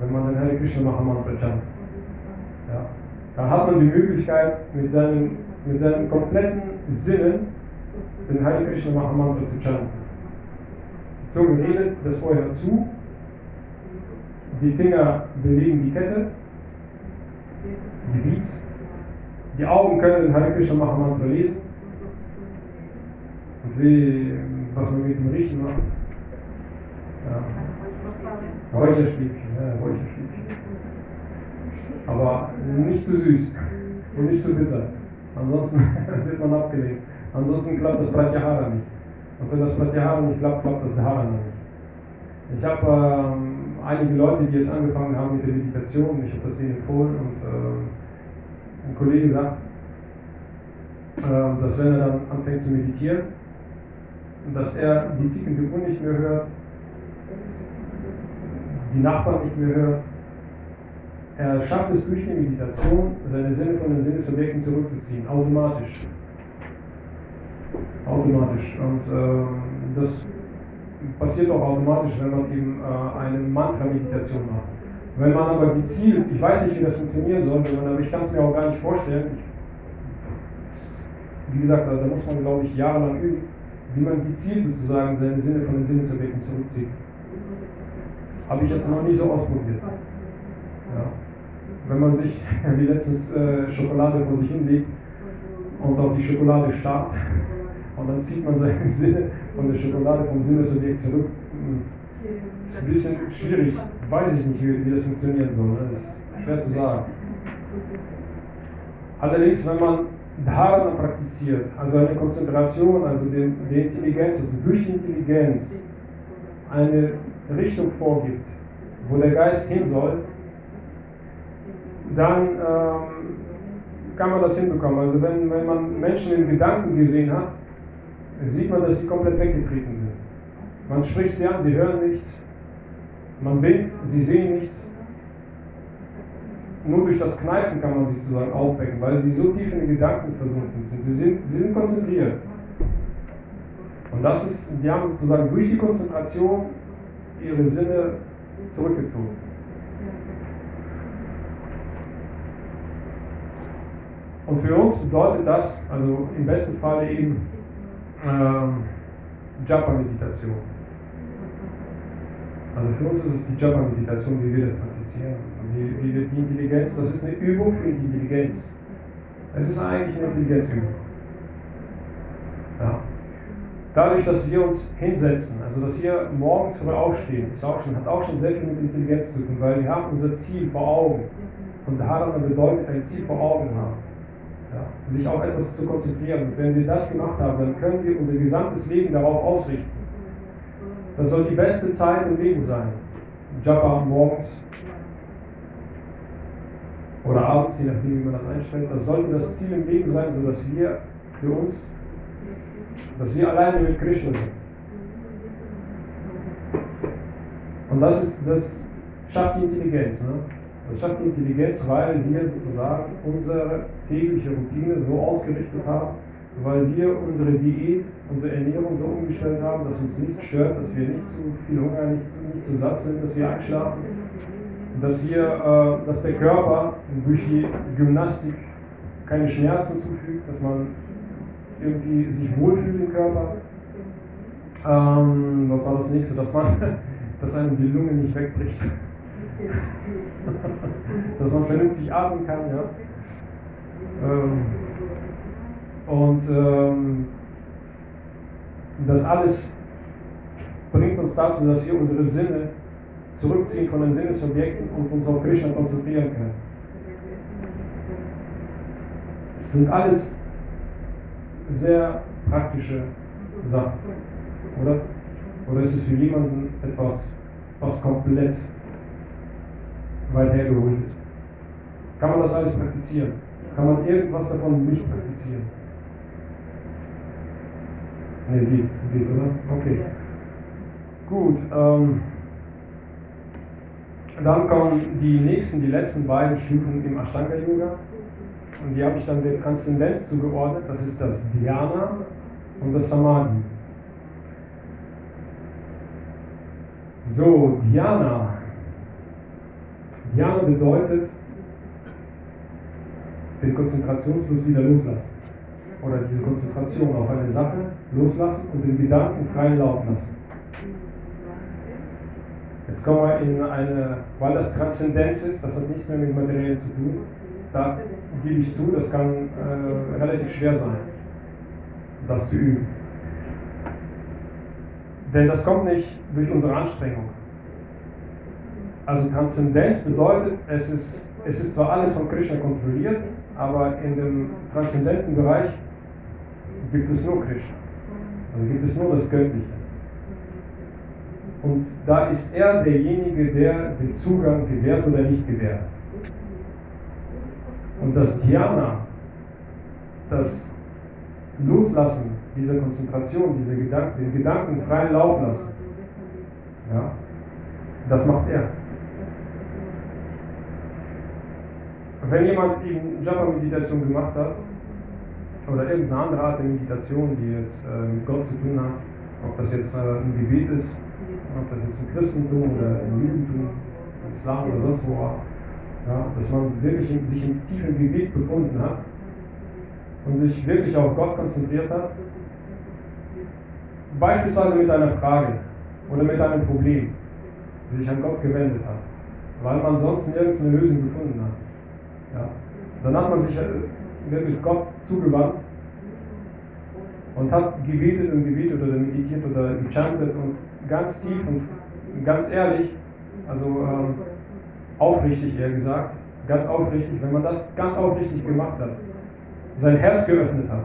Wenn man den Hare Krishna Mahamantra chant. Ja. Dann hat man die Möglichkeit, mit seinen, mit seinen kompletten Sinnen den Hare Krishna Mahamantra zu chanten. Die Zunge redet, das hört zu, die Finger bewegen die Kette, die Beats, die Augen können den Hare Krishna Mahamantra lesen und wie, was man mit dem Riechen macht. Ja. Räucherstäbchen, ja, Räucherstäbchen. Aber nicht zu süß und nicht zu bitter. Ansonsten wird man abgelehnt. Ansonsten klappt das Pratyahara nicht. Und wenn das Pratyahara nicht klappt, klappt das Dharana nicht. Ich habe ähm, einige Leute, die jetzt angefangen haben mit der Meditation, ich habe das ihnen empfohlen und äh, ein Kollege sagt, äh, dass wenn er dann anfängt zu meditieren, dass er die tickende Uhr nicht mehr hört, die Nachbarn nicht mehr hört. Er schafft es durch die Meditation, seine Sinne von den Sinnesobjekten zurückzuziehen, automatisch. Automatisch. Und äh, das passiert auch automatisch, wenn man eben äh, eine Mantra-Meditation macht. Wenn man aber gezielt, ich weiß nicht, wie das funktionieren soll, aber ich kann es mir auch gar nicht vorstellen. Wie gesagt, da, muss man, glaube ich, jahrelang üben, wie man gezielt sozusagen seine Sinne von den Sinnesobjekten zurückzieht. Habe ich jetzt noch nie so ausprobiert. Ja. Wenn man sich, wie letztens, äh, Schokolade vor sich hinlegt und auf die Schokolade starrt und dann zieht man seine Sinne von der Schokolade vom Sinnesobjekt zurück. Das ist ein bisschen schwierig, weiß ich nicht, wie, wie das funktionieren soll. Ne? Das ist schwer zu sagen. Allerdings, wenn man Dharana praktiziert, also eine Konzentration, also die, die Intelligenz, also durch Intelligenz eine Richtung vorgibt, wo der Geist hin soll, dann ähm, kann man das hinbekommen. Also wenn, wenn man Menschen in Gedanken gesehen hat, sieht man, dass sie komplett weggetreten sind. Man spricht sie an, sie hören nichts. Man winkt, sie sehen nichts. Nur durch das Kneifen kann man sie sozusagen aufwecken, weil sie so tief in die Gedanken versunken sind. Sie sind, sie sind konzentriert. Und das ist, die haben sozusagen durch die Konzentration ihre Sinne zurückgezogen. Und für uns bedeutet das, also im besten Fall eben ähm, Japa-Meditation. Also für uns ist es die Japa-Meditation, wie wir das praktizieren. Wie, wie wir die Intelligenz, das ist eine Übung für die Intelligenz. Es ist eigentlich eine Intelligenzübung. Ja. Dadurch, dass wir uns hinsetzen, also dass wir morgens früh aufstehen, ist auch schon, hat auch schon sehr viel mit Intelligenz zu tun, weil wir haben unser Ziel vor Augen. Und Dharana bedeutet ein Ziel vor Augen haben. Ja, sich auf etwas zu konzentrieren. Und wenn wir das gemacht haben, dann können wir unser gesamtes Leben darauf ausrichten. Das soll die beste Zeit im Leben sein. Jabba morgens oder abends, je nachdem, wie man das einstellt. Das sollte das Ziel im Leben sein, sodass wir für uns, dass wir alleine mit Krishna sind. Und das, ist, das schafft die Intelligenz. Ne? Das schafft die Intelligenz, weil wir sozusagen unsere tägliche Routine so ausgerichtet haben, weil wir unsere Diät, unsere Ernährung so umgestellt haben, dass uns nichts stört, dass wir nicht zu viel Hunger, nicht, nicht zu satt sind, dass wir einschlafen, dass, wir, äh, dass der Körper durch die Gymnastik keine Schmerzen zufügt, dass man irgendwie sich wohlfühlt im Körper. Ähm, was war das nächste? Dass man, dass einem die Lunge nicht wegbricht. dass man vernünftig atmen kann, ja. Ähm, und ähm, das alles bringt uns dazu, dass wir unsere Sinne zurückziehen von den Sinnesobjekten und uns auf Krishna konzentrieren können. Es sind alles sehr praktische Sachen, oder? Oder ist es für jemanden etwas, was komplett weit hergeholt ist? Kann man das alles praktizieren? Kann man irgendwas davon nicht praktizieren? Ne, geht, geht, oder? Okay. Gut. Ähm, dann kommen die nächsten, die letzten beiden Stufen im Ashtanga Yoga. Und die habe ich dann der Transzendenz zugeordnet. Das ist das Dhyana und das Samadhi. So, Dhyana. Dhyana bedeutet den Konzentrationsfluss wieder loslassen. Oder diese Konzentration auf eine Sache loslassen und den Gedanken freien Lauf lassen. Jetzt kommen wir in eine, weil das Transzendenz ist, das hat nichts mehr mit Materiellen zu tun, da gebe ich zu, das kann äh, relativ schwer sein, das zu üben. Denn das kommt nicht durch unsere Anstrengung. Also Transzendenz bedeutet, es ist, es ist zwar alles von Krishna kontrolliert, aber in dem transzendenten Bereich gibt es nur Krishna. Also gibt es nur das Göttliche. Und da ist er derjenige, der den Zugang gewährt oder nicht gewährt. Und das Dhyana, das Loslassen dieser Konzentration, diese Gedanken, den Gedanken freien Lauf lassen, ja, das macht er. Wenn jemand eben Japa-Meditation gemacht hat, oder irgendeine andere Art der Meditation, die jetzt äh, mit Gott zu tun hat, ob das jetzt äh, ein Gebet ist, ob das jetzt im Christentum oder im Judentum, im Islam oder sonst wo war, ja, dass man wirklich in, sich im tiefen Gebet befunden hat und sich wirklich auf Gott konzentriert hat, beispielsweise mit einer Frage oder mit einem Problem, sich an Gott gewendet hat, weil man sonst nirgends eine Lösung gefunden hat. Ja. Dann hat man sich äh, wirklich Gott zugewandt und hat gebetet und gebetet oder meditiert oder gechantet und ganz tief und ganz ehrlich, also ähm, aufrichtig eher gesagt, ganz aufrichtig, wenn man das ganz aufrichtig gemacht hat, sein Herz geöffnet hat.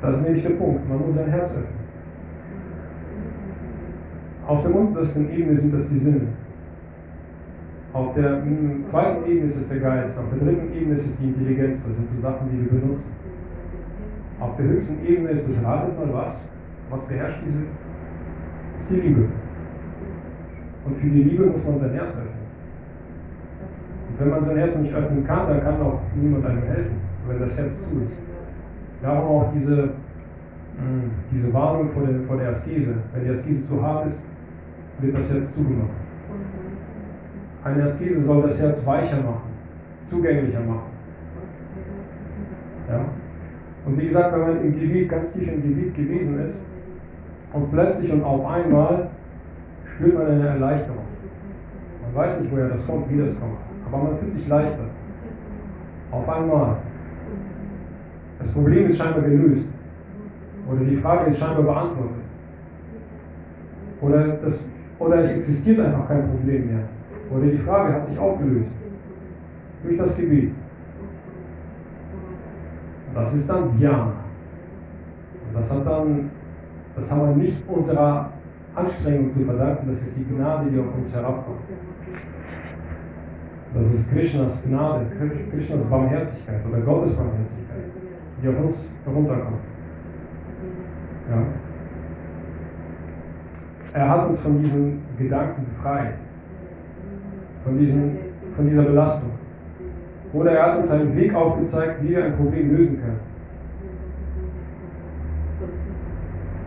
Das ist nämlich der Punkt, man muss sein Herz öffnen. Auf der untersten Ebene sind das die Sinne. Auf der zweiten Ebene ist es der Geist, auf der dritten Ebene ist es die Intelligenz, das sind so Sachen, die wir benutzen. Auf der höchsten Ebene ist es, ratet mal was, was beherrscht diese, ist die Liebe. Und für die Liebe muss man sein Herz öffnen. Und wenn man sein Herz nicht öffnen kann, dann kann auch niemand einem helfen, wenn das Herz zu ist. Darum auch diese mh, diese Warnung vor der, vor der Askese. Wenn die Askese zu hart ist, wird das Herz zugemacht. Eine Askese soll das Herz weicher machen, zugänglicher machen. Ja? Und wie gesagt, wenn man im Gebiet, ganz tief im Gebiet gewesen ist und plötzlich und auf einmal spürt man eine Erleichterung. Man weiß nicht, woher das kommt, wie das kommt, aber man fühlt sich leichter. Auf einmal. Das Problem ist scheinbar gelöst. Oder die Frage ist scheinbar beantwortet. Oder, das, oder es existiert einfach kein Problem mehr. Oder die Frage hat sich aufgelöst. Durch das Gebet. Das ist dann Dhyana. Und das hat dann, das haben wir nicht unserer Anstrengung zu verdanken, das ist die Gnade, die auf uns herabkommt. Das ist Krishnas Gnade, Krishnas Barmherzigkeit oder Gottes Barmherzigkeit, die auf uns herunterkommt. Ja. Er hat uns von diesen Gedanken befreit, von, diesen, von dieser Belastung. Oder er hat uns einen Weg aufgezeigt, wie wir ein Problem lösen können.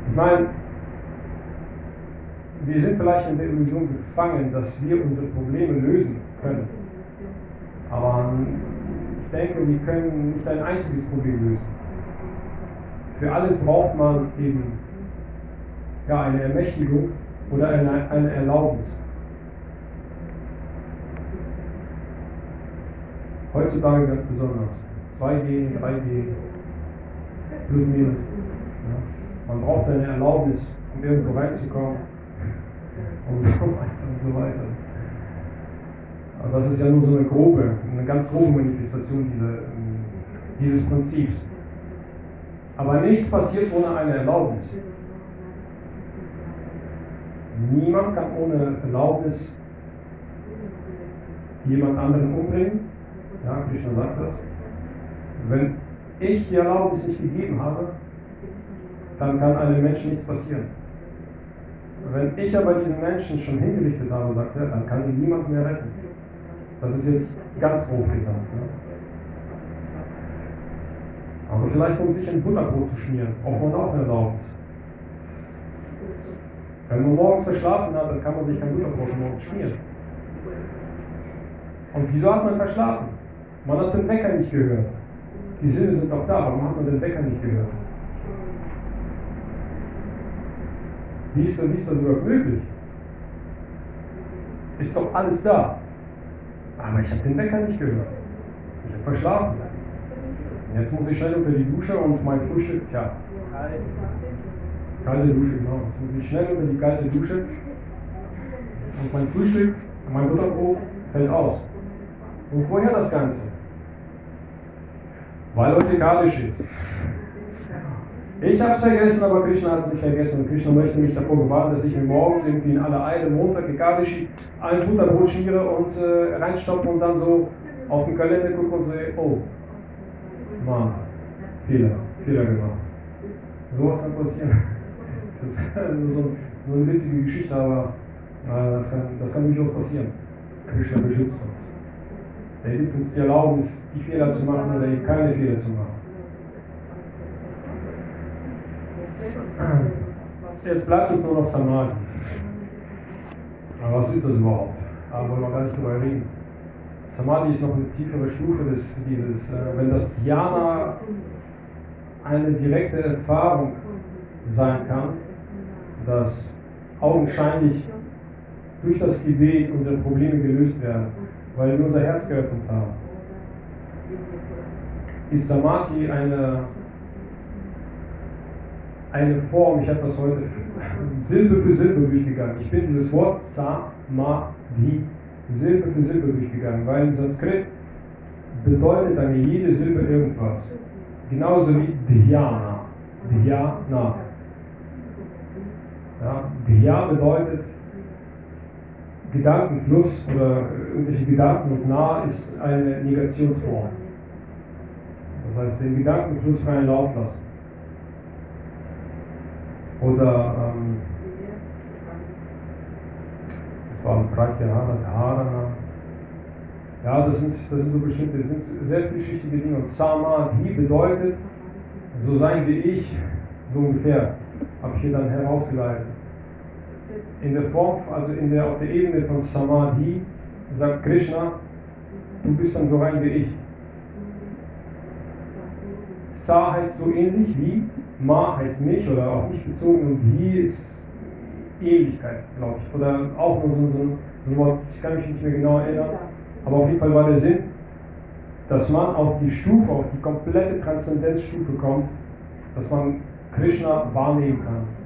Ich meine, wir sind vielleicht in der Illusion gefangen, dass wir unsere Probleme lösen können. Aber ich denke, wir können nicht ein einziges Problem lösen. Für alles braucht man eben ja, eine Ermächtigung oder eine, eine Erlaubnis. Heutzutage ganz besonders. 2G, 3G, plus minus. Ja. Man braucht eine Erlaubnis, um irgendwo reinzukommen. Und so weiter und so weiter. Aber das ist ja nur so eine grobe, eine ganz grobe Manifestation dieser, dieses Prinzips. Aber nichts passiert ohne eine Erlaubnis. Niemand kann ohne Erlaubnis jemand anderen umbringen. Ja, Krishna sagt das. Wenn ich die Erlaubnis nicht gegeben habe, dann kann einem Menschen nichts passieren. Wenn ich aber diesen Menschen schon hingerichtet habe, sagt er, dann kann ihn niemand mehr retten. Das ist jetzt ganz grob gesagt. Ne? Aber vielleicht um sich ein Butterbrot zu schmieren, braucht man auch eine Erlaubnis. Wenn man morgens verschlafen hat, dann kann man sich kein Butterbrot morgens schmieren. Und wieso hat man verschlafen? Man hat den Wecker nicht gehört. Die Sinne sind doch da, warum hat man den Wecker nicht gehört? Wie ist, denn, wie das überhaupt möglich? Ist doch alles da. Aber ich habe den Wecker nicht gehört. Ich habe verschlafen. Und jetzt muss ich schnell unter die Dusche und mein Frühstück, tja. Kalte Dusche, genau. Jetzt muss ich schnell unter die kalte Dusche. Und mein Frühstück, mein Butterbrot fällt aus. Und woher das Ganze? Weil heute Kadisch ist. Ich habe es vergessen, aber Krishna hat es nicht vergessen. Und Krishna möchte mich davor bewahren, dass ich mir morgens irgendwie in aller Eile Montag Ekadashi ein Butterbrot schmiere und äh, reinstopfe und dann so auf den Kalender gucke und sehe, oh, Mann, Fehler, Fehler gemacht. Sowas kann passieren. Das ist nur so, so eine witzige Geschichte, aber äh, das, kann, das kann durchaus passieren. Krishna beschützt uns. Er gibt uns die Erlaubnis, die Fehler zu machen oder eben keine Fehler zu machen. Jetzt bleibt uns nur noch Samadhi. Aber was ist das überhaupt? Da wollen wir gar nicht drüber reden. Samadhi ist noch eine tiefere Stufe des, dieses, äh, wenn das Dhyana eine direkte Erfahrung sein kann, dass augenscheinlich durch das Gebet unsere Probleme gelöst werden, weil wir unser Herz geöffnet haben. Ist Samadhi eine eine Form, ich habe das heute Silbe für Silbe durchgegangen. Ich bin dieses Wort Samadhi Silbe für Silbe durchgegangen, weil im Sanskrit bedeutet eine jede Silbe irgendwas. Genauso wie Dhyana. Dhyana. Ja, Dhya bedeutet Gedankenfluss oder irgendwelche Gedanken und nah ist eine Negationsform. Das heißt, den Gedankenfluss freien Lauf lassen. Oder ähm, das war Pratyahara, Dharana. Ja, das sind, das sind so bestimmte, das sind sehr vielschichtige Dinge. Und Samadhi bedeutet, so sein wie ich, so ungefähr, habe ich hier dann herausgeleitet. In der Form, also in der, auf der Ebene von Samadhi, sagt Krishna, du bist dann so rein wie ich. Sa heißt so ähnlich wie, Ma heißt mich oder auf mich bezogen und Hi ist Ähnlichkeit, glaube ich. Oder auch so, so ein Wort, ich kann mich nicht mehr genau erinnern, aber auf jeden Fall war der Sinn, dass man auf die Stufe, auf die komplette Transzendenzstufe kommt, dass man Krishna wahrnehmen kann.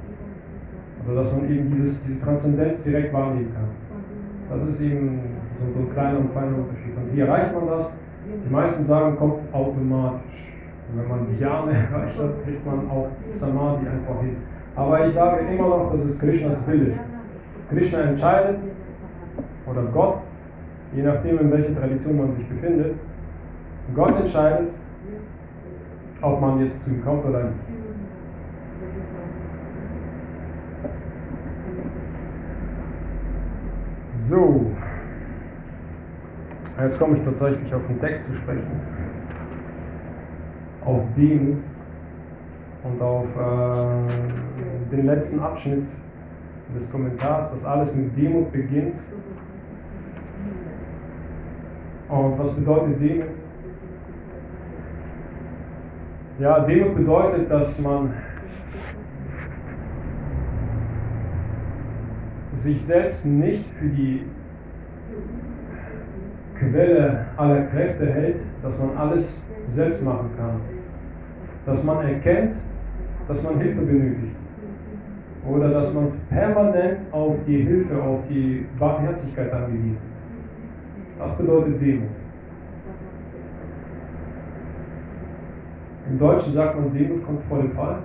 Also dass man eben dieses, diese Transzendenz direkt wahrnehmen kann. Das ist eben so, so ein kleiner und feiner Unterschied. Und wie erreicht man das? Die meisten sagen, kommt automatisch. Und wenn man Dhyana erreicht hat, kriegt man auch Samadhi einfach hin. Aber ich sage immer noch, das ist Krishnas Wille. Krishna entscheidet, oder Gott, je nachdem in welcher Tradition man sich befindet, Gott entscheidet, ob man jetzt zu ihm kommt oder nicht. So, jetzt komme ich tatsächlich auf den Text zu sprechen, auf Demut und auf äh, den letzten Abschnitt des Kommentars, dass alles mit Demut beginnt. Und was bedeutet Demut? Ja, Demut bedeutet, dass man sich selbst nicht für die Quelle aller Kräfte hält, dass man alles selbst machen kann. Dass man erkennt, dass man Hilfe benötigt. Oder dass man permanent auf die Hilfe, auf die Barmherzigkeit angewiesen ist. Das bedeutet Demut. Im Deutschen sagt man, Demut kommt vor dem Fall.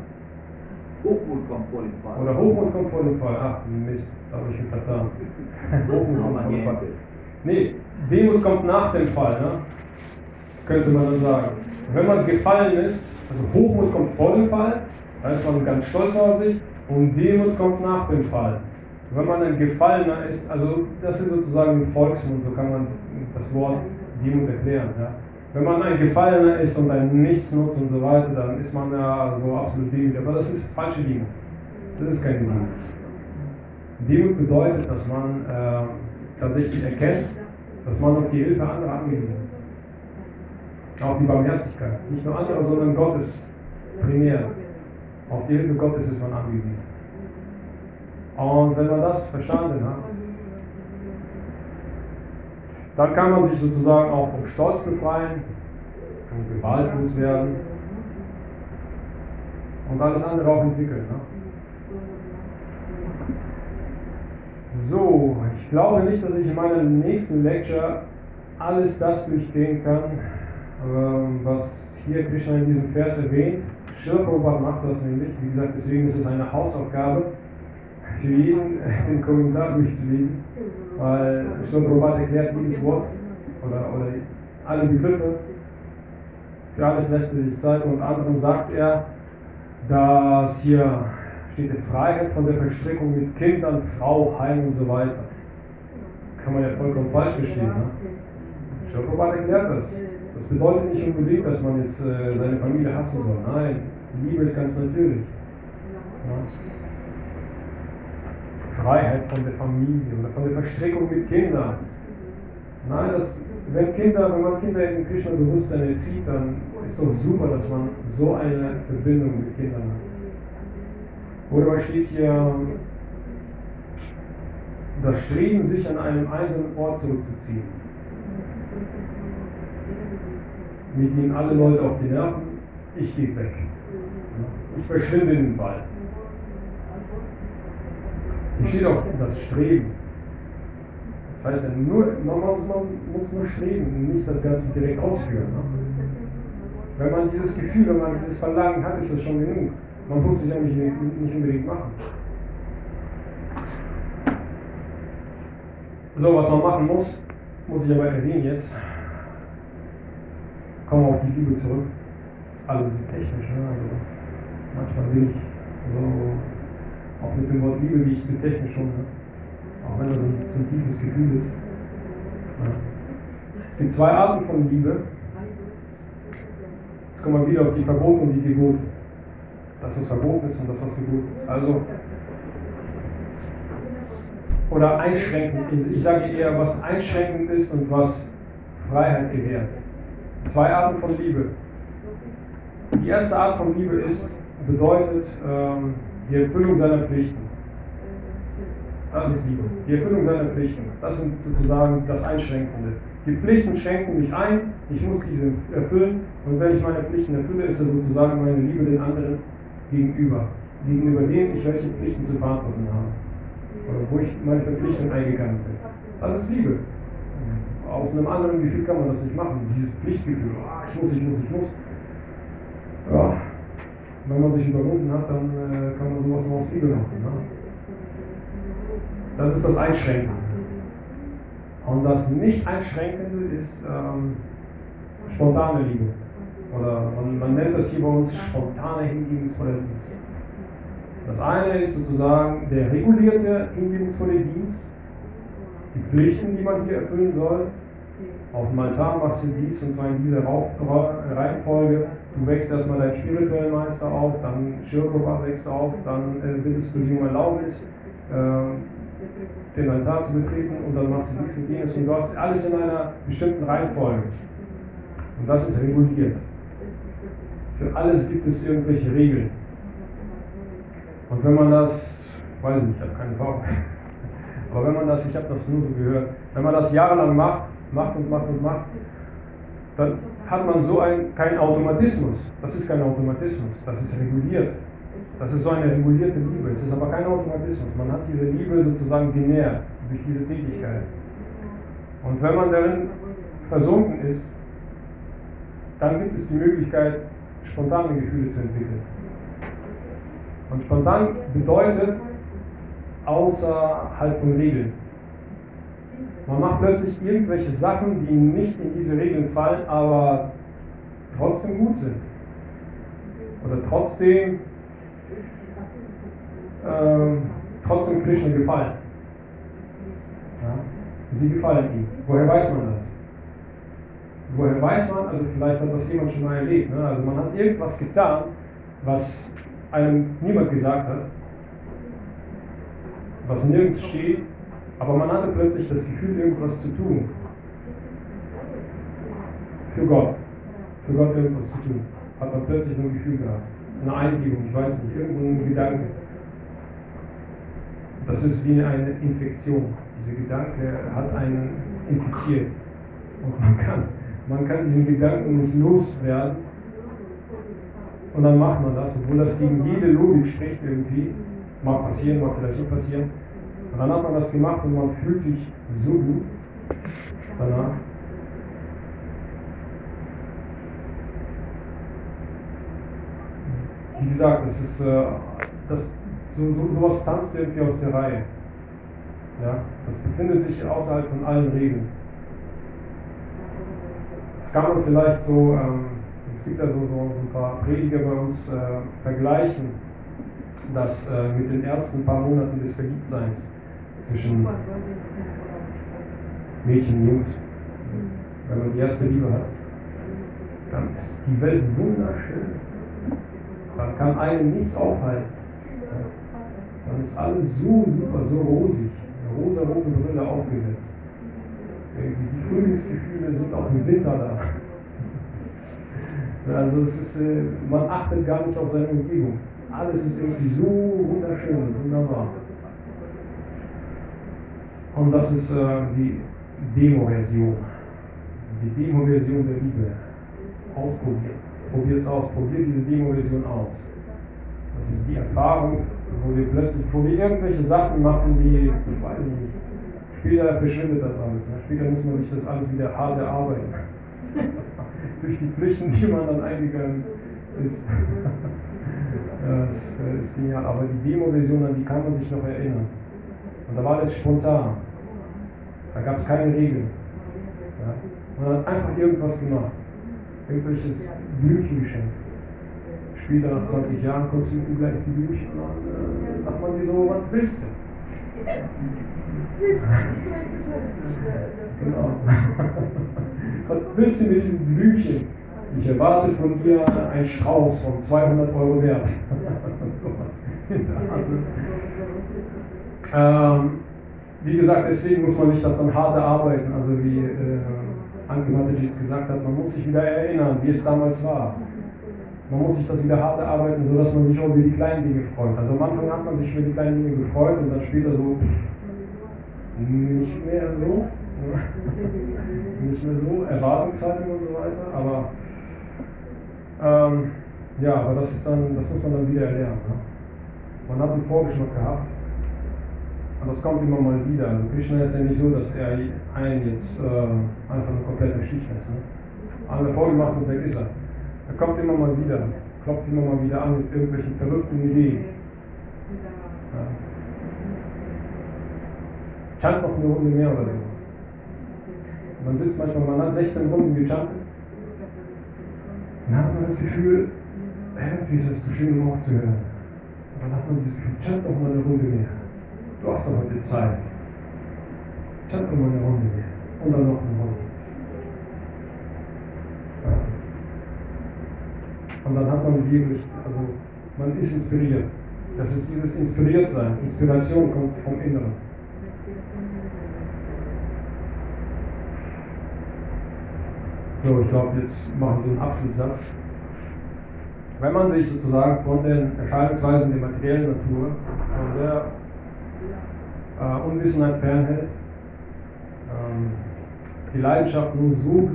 Hochmut kommt vor dem Fall. Oder Hochmut kommt vor dem Fall. Ach, Mist, da habe ich vertan. Hochmut kommt vor dem Fall. Nee, Demut kommt nach dem Fall, ne? könnte man dann sagen. Wenn man gefallen ist, also Hochmut kommt vor dem Fall, da ist man ganz stolz auf sich, und Demut kommt nach dem Fall. Wenn man ein Gefallener ist, also das ist sozusagen ein Volksmund, so kann man das Wort Demut erklären. Ja? Wenn man ein Gefallener ist und ein Nichtsnutz und so weiter, dann ist man ja so absolut demütig. Aber das ist falsche Demut. Das ist keine Demut. Demut bedeutet, dass man äh, tatsächlich erkennt, dass man auf die Hilfe anderer angewiesen ist. Auf die Barmherzigkeit. Nicht nur anderer, sondern Gottes primär. Auf die Hilfe Gottes ist man angewiesen. Und wenn man das verstanden hat, dann kann man sich sozusagen auch vom Stolz befreien, kann gewaltlos werden und alles andere auch entwickeln. Ne? So, ich glaube nicht, dass ich in meiner nächsten Lecture alles das durchgehen kann, ähm, was hier Krishna in diesem Vers erwähnt. Schirprobhat macht das nämlich, wie gesagt, deswegen ist es eine Hausaufgabe für jeden, den Kommentar durchzulesen, weil Schirprobhat erklärt jedes Wort oder, oder alle Begriffe. Für alles lässt er sich Zeit und anderem sagt er, dass hier steht in Freiheit von der Verstrickung mit Kindern, Frau, Heim und so weiter. Kann man ja vollkommen falsch verstehen. Ne? Schöpferbad erklärt das. Das bedeutet nicht unbedingt, dass man jetzt äh, seine Familie hassen soll. Nein, Liebe ist ganz natürlich. Ja. Freiheit von der Familie oder von der Verstrickung mit Kindern. Nein, das, wenn, Kinder, wenn man Kinder in Krishna-Bewusstsein erzieht, dann ist doch super, dass man so eine Verbindung mit Kindern hat. Oder steht hier das Streben, sich an einem einsamen Ort zurückzuziehen. Mir gehen alle Leute auf die Nerven, ich gehe weg. Ich verschwinde in den Wald. Hier steht auch das Streben. Das heißt nur, man muss, man muss nur streben, nicht das Ganze direkt ausführen. Ne? Wenn man dieses Gefühl, wenn man dieses Verlangen hat, ist das schon genug. Man muss sich ja nicht, nicht unbedingt machen. So, was man machen muss, muss ich aber erwähnen jetzt. Kommen wir auf die Liebe zurück. Das ist alles so technisch. Ne? Also manchmal bin ich so, auch mit dem Wort Liebe, wie ich zu technisch schon. Ne? Auch wenn das so ein, tiefes Gefühl ist. Es gibt zwei Arten von Liebe. Jetzt kommen wir wieder auf die Verbote und die Gebote. das, was verboten ist und das, was gut ist. Also, oder einschränkend. Ich sage eher, was einschränkend ist und was Freiheit gewährt. Zwei Arten von Liebe. Die erste Art von Liebe ist, bedeutet ähm, die Erfüllung seiner Pflichten. Das ist Liebe. Die Erfüllung seiner Pflichten. Das sind sozusagen das Einschränkende. Die Pflichten schränken mich ein, ich muss diese erfüllen und wenn ich meine Pflichten erfülle, ist das sozusagen meine Liebe den anderen gegenüber. Gegenüber denen ich welche Pflichten zu verantworten habe. Oder wo ich meine Verpflichtung eingegangen bin. Das ist Liebe. Aus einem anderen Gefühl kann man das nicht machen. Dieses Pflichtgefühl, oh, ich muss, ich muss, ich muss. Ja, wenn man sich überwunden hat, dann äh, kann man sowas noch aus Liebe machen. Ne? Das ist das Einschränken. Und das Nicht-Einschränkende ist ähm, spontane Liebe. Oder man, man, nennt das hier bei uns spontane hingebungsvolle Dienst. Das eine ist sozusagen der regulierte hingebungsvolle Dienst, die Pflichten, die man hier erfüllen soll. Auf dem Altar machst du dies und zwar in dieser Reihenfolge. Du wächst erstmal deinen spirituellen Meister auf, dann Schirkowa wächst auf, dann äh, bildest du die um Erlaubnis. Äh, den Altar zu betreten und dann machst du dies und jenes und du hast alles in einer bestimmten Reihenfolge. Und das ist reguliert. Für alles gibt es irgendwelche Regeln. Und wenn man das, weiß ich nicht, ich habe keine Erfahrung, aber wenn man das, ich habe das nur so gehört, wenn man das jahrelang macht, macht und macht und macht, dann hat man so ein, keinen Automatismus. Das ist kein Automatismus, das ist reguliert. Das ist so eine regulierte Liebe. Es ist aber kein Automatismus. Man hat diese Liebe sozusagen genährt durch diese Tätigkeit. Und wenn man darin versunken ist, dann gibt es die Möglichkeit, spontane Gefühle zu entwickeln. Und spontan bedeutet außerhalb von Regeln. Man macht plötzlich irgendwelche Sachen, die nicht in diese Regeln fallen, aber trotzdem gut sind. Oder trotzdem ähm, trotzdem Krishna gefallen. Ja? Sie gefallen ihm. Woher weiß man das? Woher weiß man, also vielleicht hat das jemand schon mal erlebt, ne? also man hat irgendwas getan, was einem niemand gesagt hat, was nirgends steht, aber man hatte plötzlich das Gefühl, irgendwas zu tun. Für Gott. Für Gott irgendwas zu tun. Hat man plötzlich ein Gefühl gehabt. Eine Eingebung, ich weiß nicht, irgendein Gedanke. Das ist wie eine Infektion. Dieser Gedanke hat einen infiziert. Und man kann, man kann diesen Gedanken nicht loswerden. Und dann macht man das, obwohl das gegen jede Logik spricht irgendwie. Mag passieren, mag vielleicht nicht passieren. Und dann hat man das gemacht und man fühlt sich so gut danach. Wie gesagt, das ist äh, das so, so, sowas tanzt irgendwie aus der Reihe. Ja, das befindet sich außerhalb von allen Regeln. Das kann man vielleicht so, ähm, es gibt so, so, so, ein paar Prediger bei uns, äh, vergleichen, das äh, mit den ersten paar Monaten des Verliebtseins zwischen Mädchen und Jungs. Wenn man die erste Liebe hat, dann ist die Welt wunderschön. Dann kann einen nichts aufhalten dann ist alles so super, so rosig, eine rosa-rote Brille aufgesetzt. Die Frühlingsgefühle sind auch im Winter da. Also ist, äh, man achtet gar nicht auf seine Umgebung. Alles ist irgendwie so wunderschön und wunderbar. Und das ist äh, die Demo-Version. Die Demo-Version der Liebe. Ausprobieren. Probiert es aus. Probiert diese Demo-Version aus. Das ist die Erfahrung, wo wir plötzlich, wo wir irgendwelche Sachen machen, die, ich weiß nicht, später verschwindet das alles. Ne? Später muss man sich das alles wieder hart erarbeiten. Durch die Pflichten, die man dann eingegangen ist. das äh, ist genial. Aber die Demo-Version, an die kann man sich noch erinnern. Und da war das spontan. Da gab es keine Regeln. Ja? Man hat einfach irgendwas gemacht. Irgendwelches Blümchen geschenkt später nach 20 Jahren kommst du mit dem gleichen Blümchen und dann sagt man dir so, was willst du? genau. was willst du mit diesem Blümchen? Ich erwarte von dir einen Strauß von 200 Euro wert. ähm, wie gesagt, deswegen muss man sich das dann hart erarbeiten. Also wie äh, Anke Matejic gesagt hat, man muss sich wieder erinnern, wie es damals war. Man muss sich das wieder hart erarbeiten, sodass man sich auch über die kleinen Dinge freut. Also am Anfang hat man sich über die kleinen Dinge gefreut und dann später so nicht mehr so. nicht mehr so, Erwartungshaltung und so weiter, aber ähm, ja, aber das ist dann, das muss man dann wieder erlernen. Ne? Man hat einen Vorgeschmack gehabt. Und das kommt immer mal wieder. Also Krishna ist ja nicht so, dass er einen jetzt äh, einfach eine komplette Stich lässt. Ne? Einmal vorgemacht und weg ist er. Er kommt immer mal wieder, klopft immer mal wieder an mit irgendwelchen verrückten Ideen. Ja. Chant noch eine Runde mehr oder so. Man sitzt manchmal, man hat 16 Runden gechantet. Dann hat man das Gefühl, irgendwie ist es zu schön, um aufzuhören. Und dann hat man dieses Gefühl, chant noch mal eine Runde mehr. Du hast doch heute Zeit. Chant noch mal eine Runde mehr. Und dann noch eine Runde. Und dann hat man wirklich, also man ist inspiriert. Das ist dieses Inspiriertsein. Inspiration kommt vom Inneren. So, ich glaube, jetzt machen wir so einen Abschlusssatz. Wenn man sich sozusagen von den Erscheinungsweisen der materiellen Natur, von der äh, Unwissenheit fernhält, ähm, die Leidenschaft nun so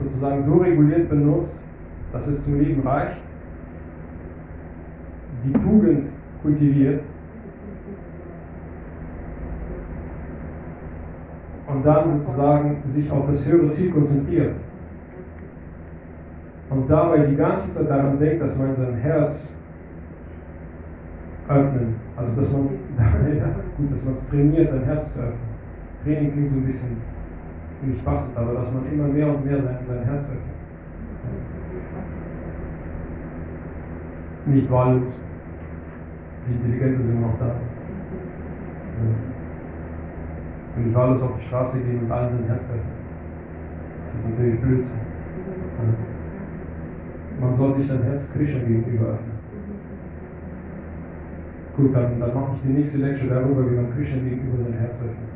sozusagen so reguliert benutzt, dass es zum Leben reicht, die Tugend kultiviert und dann sozusagen sich auf das höhere Ziel konzentriert und dabei die ganze Zeit daran denkt, dass man sein Herz öffnen, also dass man, ja, gut, dass man es trainiert, sein Herz zu öffnen. Training klingt so ein bisschen nicht passend, aber dass man immer mehr und mehr sein, sein Herz öffnet. Nicht wahllos. Die Intelligente sind noch da. Ja. Und nicht wahllos auf die Straße gehen und allen sein Herz öffnen. Das ist natürlich Blödsinn. Man soll sich sein Herz Krishna gegenüber öffnen. Gut, dann, dann mache ich die nächste Lecture darüber, wie man Krishna gegenüber sein Herz öffnet.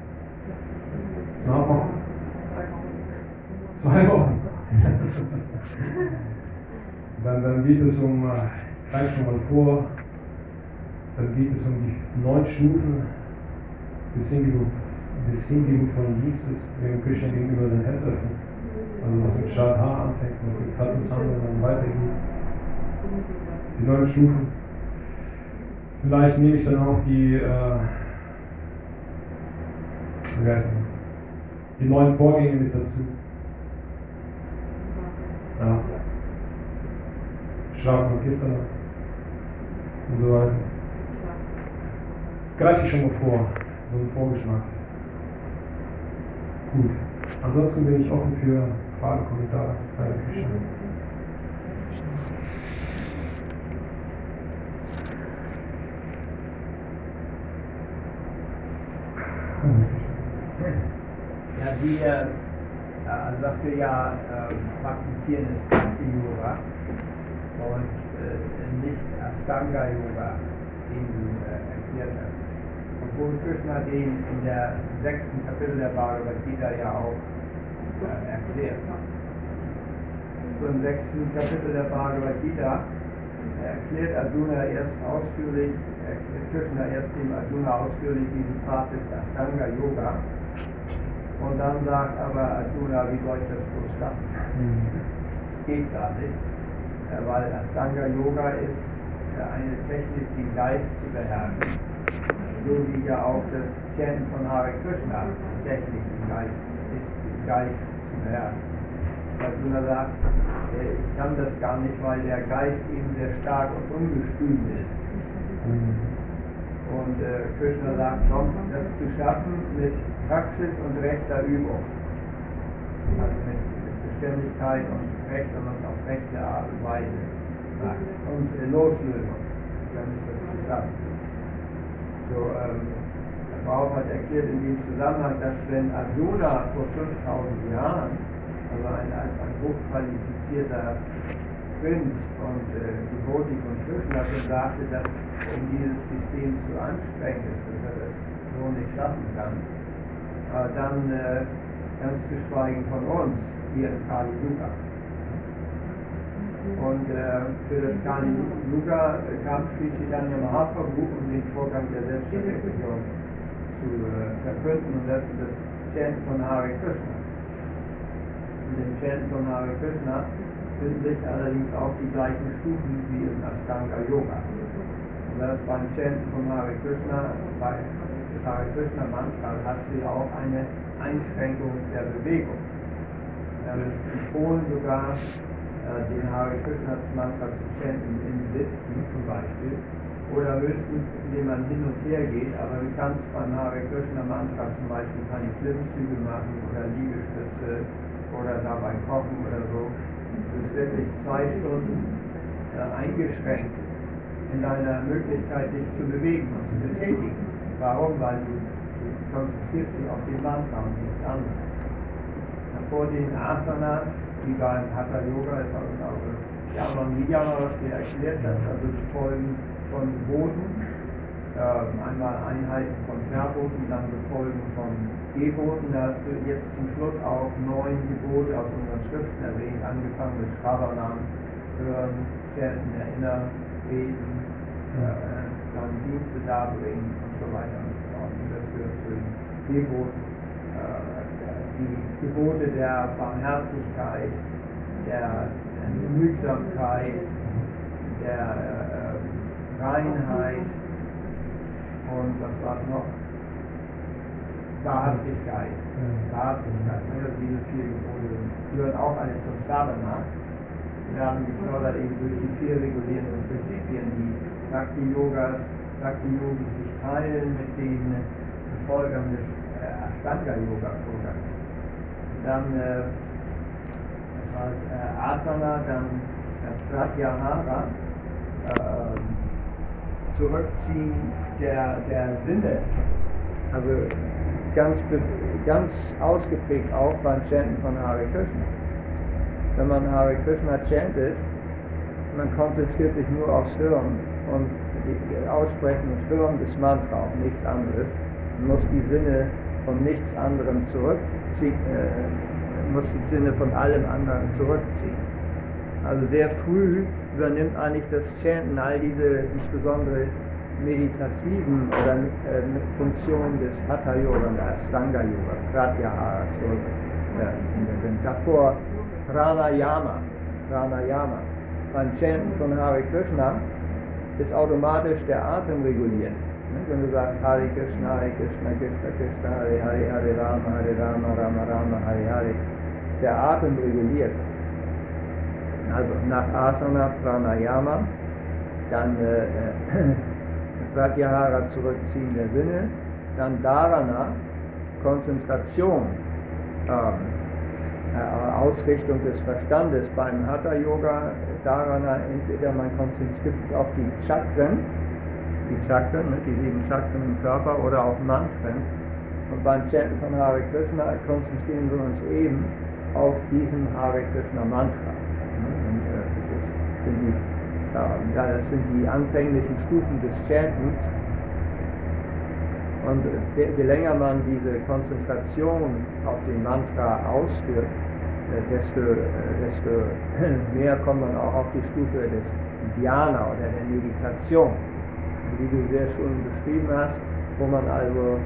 Nachmachen? Zwei Wochen. dann, dann geht es um, äh, ich greife schon mal vor, dann geht es um die neun Stufen des Hingebung, des Hingebung von Jesus, wenn Krishna gegenüber sein Herz öffnet. Also was mit Shadha anfängt, was mit Sattva dann weitergeht. Die neun Stufen. Vielleicht nehme ich dann auch die, äh, die neuen Vorgänge mit dazu. Ja. Schlafen und Gitter und so weiter. Greife ich schon mal vor, so ein Vorgeschmack. Gut. Ansonsten bin ich offen für Fragen, Kommentare. Hare Krishna. Ja, wir, äh, also was wir ja äh, praktizieren, ist Bhakti Yoga und äh, nicht Astanga Yoga, den du äh, erklärt hast. Wo Krishna den in der sechsten Kapitel der Bhagavad Gita ja auch äh, erklärt. So im sechsten Kapitel der Bhagavad Gita erklärt Arjuna erst ausführlich, erklärt Krishna erst dem Arjuna ausführlich diesen Pfad des Astanga Yoga. Und dann sagt aber Arjuna, wie soll ich das bloß schaffen? Das geht gar nicht, weil Astanga Yoga ist äh, eine Technik, den Geist zu beherrschen. So wie ja auch das Chanten von Hare Krishna Technik im Geist ist, den Geist zu beherrschen. Arjuna sagt, äh, ich kann das gar nicht, weil der Geist eben sehr stark und ungestüm ist. Und äh, Krishna sagt, komm, das zu schaffen mit Praxis und rechter Übung. Also mit, Beständigkeit und Recht, wenn man es auf rechte Art und Weise. Und äh, Loslösung, dann ist das zu schaffen. So, ähm, der Bauch hat erklärt in dem Zusammenhang, dass wenn Arjuna vor 5000 Jahren also ein, als ein hochqualifizierter Prinz und äh, Krishna und sagte, dass um dieses System zu anstrengend ist, dass er das so nicht schaffen kann, äh, dann äh, ganz zu schweigen von uns hier in Kali Yuga. Und äh, für das Kali Yuga kam Sri Chaitanya Mahaprabhu, um den Vorgang der Selbstverwirklichung zu äh, verkünden, und das ist das Chant von Hare Krishna. In dem Chant von Hare Krishna finden sich allerdings auch die gleichen Stufen wie im Ashtanga Yoga. Und das beim Chant von Hare Krishna, bei des Hare Krishna Mantra hast du ja auch eine Einschränkung der Bewegung. Wir haben empfohlen sogar, äh, den Hare Krishna Mantra zu chanten in Sitzen zum Beispiel. Oder höchstens, indem man hin und her geht, aber du kannst beim Hare Krishna Mantra zum Beispiel keine Klimmzüge machen oder Liegestütze oder dabei kochen oder so. Du bist wirklich zwei Stunden äh, eingeschränkt in deiner Möglichkeit, dich zu bewegen und zu betätigen. Warum? Weil du, du konzentrierst dich auf den Mantra und nichts anderes. Vor den Asanas, wie beim Hatha Yoga, ist auch also Yamam Niyama, was dir erklärt hast, also die Folgen von Geboten, äh, einmal Einheiten von Verboten, dann Befolgen von Geboten. Da hast du jetzt zum Schluss auch neun Gebote aus unseren Schriften erwähnt, angefangen mit Schrabanam, Hören, Chanten, Erinnern, Beten, äh, dann Dienste darbringen und so weiter und so fort. Und das gehört zu den Geboten. Äh, die Gebote der Barmherzigkeit, der, der Genügsamkeit, der äh, Reinheit und was war es noch? Wahrhaftigkeit. Wahrhaftigkeit. Also diese vier Gebote gehören auch alle zum Sadhana. Wir haben gefördert eben durch die vier regulierenden Prinzipien, die Bhakti-Yogas, Bhakti-Yogis sich teilen mit den Befolgern des äh, Ashtanga-Yoga-Programms. Dann äh, das war äh, Asana, dann äh, Pratyahara, äh, Zurückziehen der, der Sinne, also ganz, ganz ausgeprägt auch beim Chanten von Hare Krishna. Wenn man Hare Krishna chantet, man konzentriert sich nur aufs Hören und Aussprechen und Hören des Mantra und nichts anderes. Man muss die Sinne von nichts anderem zurückziehen, äh, muss die Sinne von allem anderen zurückziehen. Also sehr früh übernimmt eigentlich das Chanten all diese insbesondere meditativen oder äh, Funktionen des Hatha Yoga und Astanga Yoga, Pratyahara zurück. Ja, davor Pranayama, Pranayama. Beim Chanten von Hare Krishna ist automatisch der Atem reguliert. Wenn du sagst Hare Krishna, Hare Krishna, Krishna Krishna, Hare Hare, Hare Rama, Hare Rama, Rama Rama, Hare Hare, ist der Atem reguliert. Also nach Asana, Pranayama, dann äh, Pratyahara zurückziehen der Sinne, dann Dharana, Konzentration, ähm, äh, Ausrichtung des Verstandes beim Hatha Yoga, Dharana, entweder man konzentriert sich auf die Chakren, die Chakren, ne, die sieben Chakren im Körper oder auf Mantren. Und beim Chanten von Hare Krishna konzentrieren wir uns eben auf diesen Hare Krishna Mantra. Und, äh, das, ist, ja, das sind die anfänglichen Stufen des Chantens. Und je, je länger man diese Konzentration auf den Mantra ausführt, äh, desto, äh, desto mehr kommt man auch auf die Stufe des Dhyana oder der Meditation, wie du sehr schön beschrieben hast, wo man also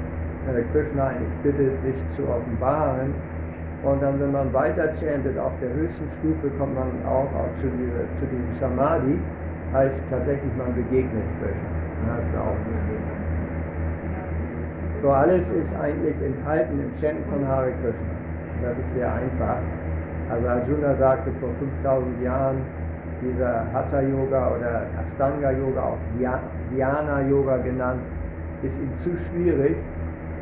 äh, Krishna eigentlich bittet, sich zu offenbaren. Und dann, wenn man weiter chantet, auf der höchsten Stufe kommt man auch, auch zu, dieser, zu diesem Samadhi, heißt tatsächlich, man begegnet Krishna. Das du auch beschrieben. So alles ist eigentlich enthalten im Chant von Hare Krishna. Das ist sehr einfach. Also Arjuna sagte vor 5000 Jahren, dieser Hatha Yoga oder Astanga Yoga, auch Dhyana Yoga genannt, ist ihm zu schwierig.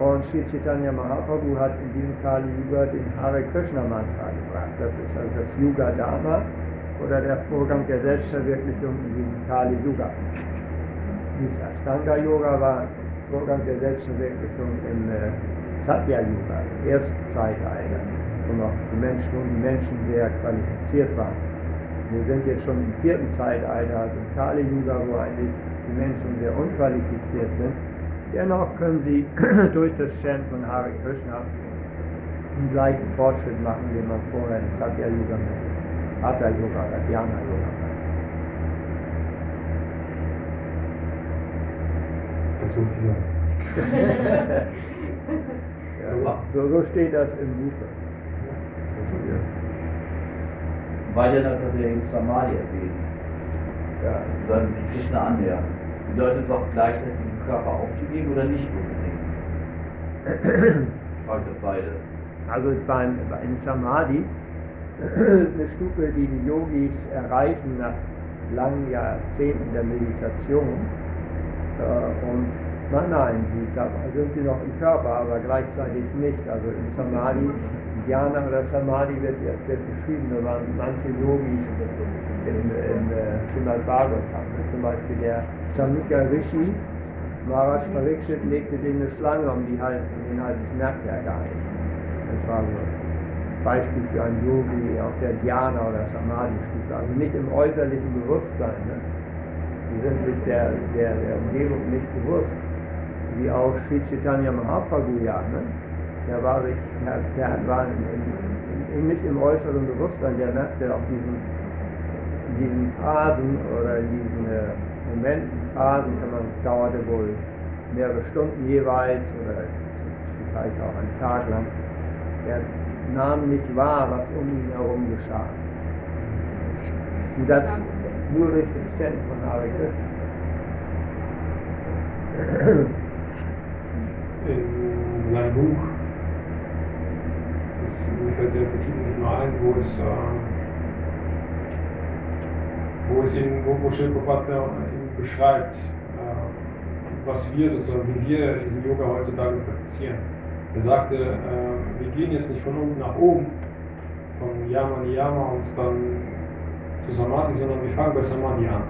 Und Sri Chaitanya Mahaprabhu hat in diesem Kali Yuga den Hare Krishna Mantra gebracht. Das ist also das Yuga Dharma oder der Vorgang der Selbstverwirklichung in diesem Kali Yuga. Dieses Astanga Yoga war Vorgang der Selbstverwirklichung im äh, Satya Yuga, im ersten Zeitalter. und auch die Menschen und die Menschen sehr qualifiziert waren. Wir sind jetzt schon im vierten Zeitalter, also im Kali Yuga, wo eigentlich die Menschen sehr unqualifiziert sind. Dennoch können sie durch das Chant von Hare Krishna den gleichen Fortschritt machen, den man vorher im Satya Yuga mit Hatha Yoga oder Dhyana Yoga hat. Dazu viel. ja, so, so steht das im Buche. Das. Weiter hat er eben Samadhi erwähnt. Ja. Dann Krishna annähern. Bedeutet es auch gleichzeitig Körper aufzugeben oder nicht unbedingt? Ich frage das beide. Also beim, in Samadhi ist eine Stufe, die die Yogis erreichen nach langen Jahrzehnten der Meditation. Äh, und nein, nein, die, da sind sie noch im Körper, aber gleichzeitig nicht. Also in Samadhi, Dhyana oder Samadhi wird, wird beschrieben, da waren manche Yogis im, im äh, Srimad Bhagavatam. Zum Beispiel der Samika Rishi, Maharaj Pariksit legte dem eine Schlange um die Hals, um den Hals, das merkt er gar nicht. Das war so ein Beispiel für einen Yogi auf der Dhyana oder Samadhi-Stufe, also nicht im äußerlichen Bewusstsein. Ne? Die sind sich der, der, der Umgebung nicht bewusst. Wie auch Sri Chaitanya Mahaprabhu, ja, ne? der war sich, der, der war in, in, nicht im äußeren Bewusstsein, der merkte auf diesen, diesen Phasen oder diesen äh, Phasen kann man, dauerte wohl mehrere Stunden jeweils oder vielleicht auch einen Tag lang. Er nahm nicht wahr, was um ihn herum geschah. Und das nur durch das Chant von Hare. In seinem Buch, das, mir der Titel nicht mehr ein, wo es, äh, wo es ihn, wo, wo beschreibt, äh, was wir sozusagen, wie wir diesen Yoga heutzutage praktizieren. Er sagte, äh, wir gehen jetzt nicht von unten nach oben, von Yama Niyama und dann zu Samadhi, sondern wir fangen bei Samadhi an.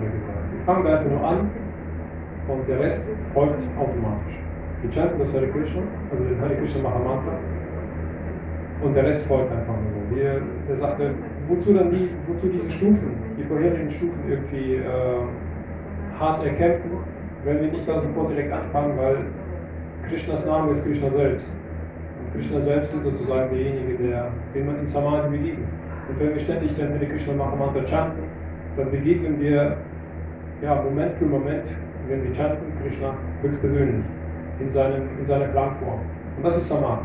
Wir fangen da einfach nur an und der Rest folgt automatisch. Wir chanten das Hare Krishna, also den Hare Krishna Mahamantra und der Rest folgt einfach nur so. Er sagte, wozu dann die, wozu diese Stufen, vorherigen Stufen irgendwie äh, hart erkämpfen, wenn wir nicht da sofort direkt anfangen, weil Krishnas Name ist Krishna selbst. Und Krishna selbst ist sozusagen derjenige, der, den man in Samadhi begegnet. Und wenn wir ständig dann Hare Krishna Mahamantra chanten, dann begegnen wir ja, Moment für Moment, wenn wir chanten, Krishna höchstpersönlich in, seinem, in seiner Klangform. Und das ist Samadhi.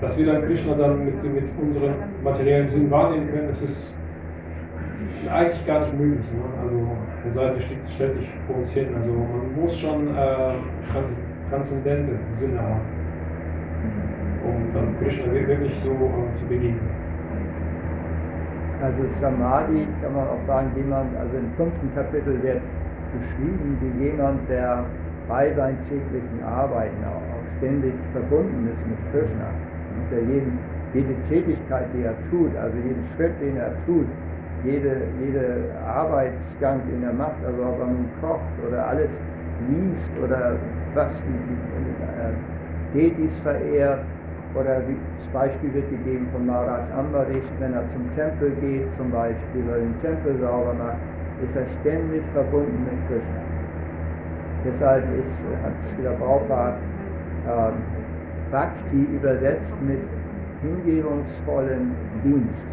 Dass wir dann Krishna dann mit, mit unserem materiellen Sinn wahrnehmen können, das ist eigentlich gar nicht möglich. Ne? Also der Seite stellt sich vor uns hin. Also man muss schon äh, trans transzendente Sinne haben, um dann Krishna wirklich so äh, zu begegnen. Also Samadhi kann man auch sagen, jemand, also im fünften Kapitel wird beschrieben, wie jemand, der bei seinen täglichen Arbeiten auch, auch ständig verbunden ist mit Krishna und der jeden, jede Tätigkeit, die er tut, also jeden Schritt, den er tut, jede, jede Arbeitsgang, den er macht, also ob nun kocht oder alles liest oder was äh, Detis verehrt, oder wie, das Beispiel wird gegeben von Maharaj Ambarish, wenn er zum Tempel geht, zum Beispiel, oder den Tempel sauber macht, ist er ständig verbunden mit Krishna. Deshalb ist, hat Srila Prabhupada ähm, Bhakti übersetzt mit hingebungsvollen Dienst.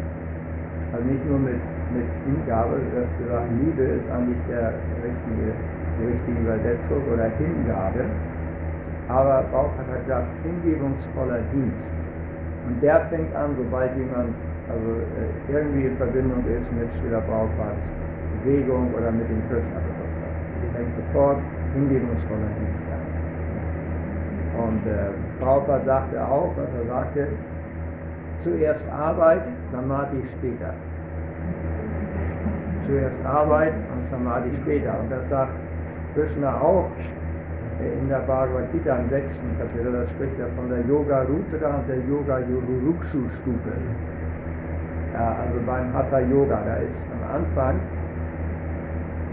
Also nicht nur mit, mit Hingabe, das gesagt, Liebe ist eigentlich der richtige, die richtige Übersetzung oder Hingabe. Aber Prabhupada hat gesagt, hingebungsvoller Dienst. Und der fängt an, sobald jemand also äh, irgendwie in Verbindung ist mit Srila Prabhupads Bewegung oder mit dem Krishna-Bewusstsein. Fängt sofort hingebungsvoller Dienst an. Und äh, Prabhupada sagte auch, was er sagte, zuerst Arbeit, Samadhi später. Zuerst Arbeit und Samadhi später. Und das sagt Krishna auch in der Bhagavad Gita im sechsten Kapitel, da spricht er von der Yoga Rudra und der Yoga Yurukshu Stufe. Ja, also beim Hatha Yoga, da ist am Anfang,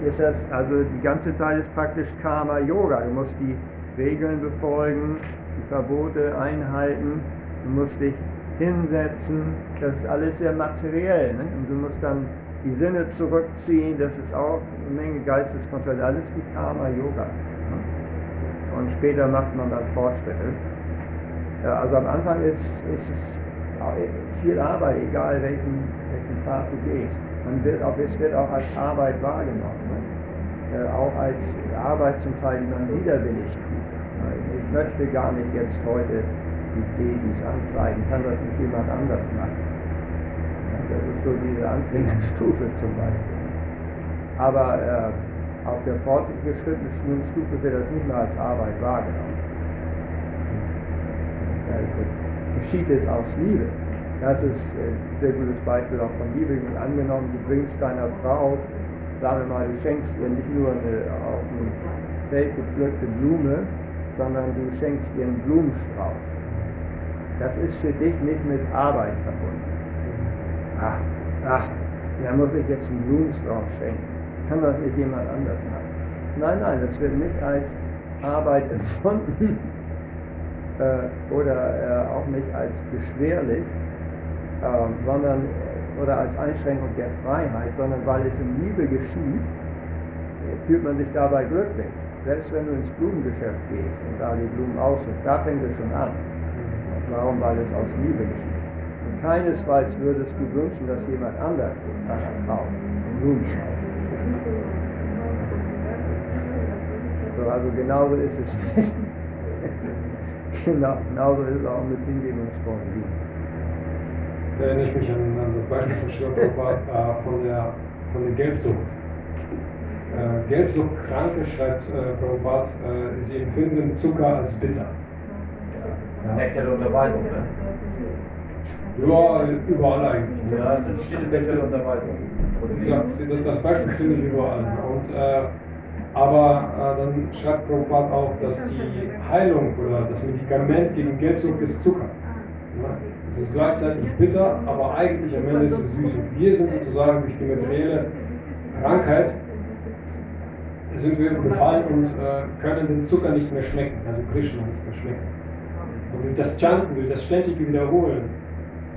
ist das, also die ganze Zeit ist praktisch Karma Yoga. Du musst die Regeln befolgen, die Verbote einhalten Du musst dich hinsetzen, das ist alles sehr materiell. Ne? Und du musst dann die Sinne zurückziehen, das ist auch eine Menge Geisteskontrolle, alles wie Karma Yoga. Ne? Und später macht man dann Fortschritte. Ja, also am Anfang ist, ist es viel Arbeit, egal welchen, welchen Pfad du gehst. Man wird auch, es wird auch als Arbeit wahrgenommen. Ne? Auch als Arbeit zum Teil, die man widerwillig tut. Ich möchte gar nicht jetzt heute die Dedis antreiben, kann das nicht jemand anders machen. Das ist so diese Anfängerstufe zum Beispiel. Aber äh, auf der fortgeschrittenen Stufe wird das nicht mehr als Arbeit wahrgenommen. Da ist es, geschieht es aus Liebe. Das ist ein äh, sehr gutes Beispiel auch von Liebe. Angenommen, du bringst deiner Frau, sagen wir mal, du schenkst ihr nicht nur eine auf dem Feld gepflückte Blume, sondern du schenkst ihr einen Blumenstrauß. Das ist für dich nicht mit Arbeit verbunden. Ach, ach, da muss ich jetzt einen Blumenstrauß schenken. Kann das nicht jemand anders machen? Nein, nein, das wird nicht als Arbeit empfunden äh, oder äh, auch nicht als beschwerlich, ähm, sondern oder als Einschränkung der Freiheit, sondern weil es in Liebe geschieht, fühlt man sich dabei glücklich. Selbst wenn du ins Blumengeschäft gehst und da die Blumen aussuchst, da fängt es schon an. Warum? Weil es aus Liebe geschieht. Keinesfalls würdest du wünschen, dass jemand anders deiner Frau einen Blumenstrauß so, Also genauso ist es. genau, genauso ist es auch mit. Da erinnere ich mich an, an das Beispiel von Schirrbart äh, von, der, von der Gelbsucht. Äh, Gelbsuchtkranke, schreibt äh, Prabhupada, äh, sie empfinden Zucker als bitter. Ja. Nektar der Unterweisung, ne? Ja, überall eigentlich. Ja, es ist diese Nektar der Unterweisung. Wie gesagt, das Beispiel finde ich überall. Und, äh, aber äh, dann schreibt Prabhupada auch, dass die Heilung oder das Medikament gegen Gelbsucht ist Zucker. Ja? Es ist gleichzeitig bitter, aber eigentlich am Ende ist es süß. Und wir sind sozusagen durch die materielle Krankheit sind wir befallen und äh, können den Zucker nicht mehr schmecken, also Krishna nicht mehr schmecken. Und durch das Chanten, durch das ständige Wiederholen,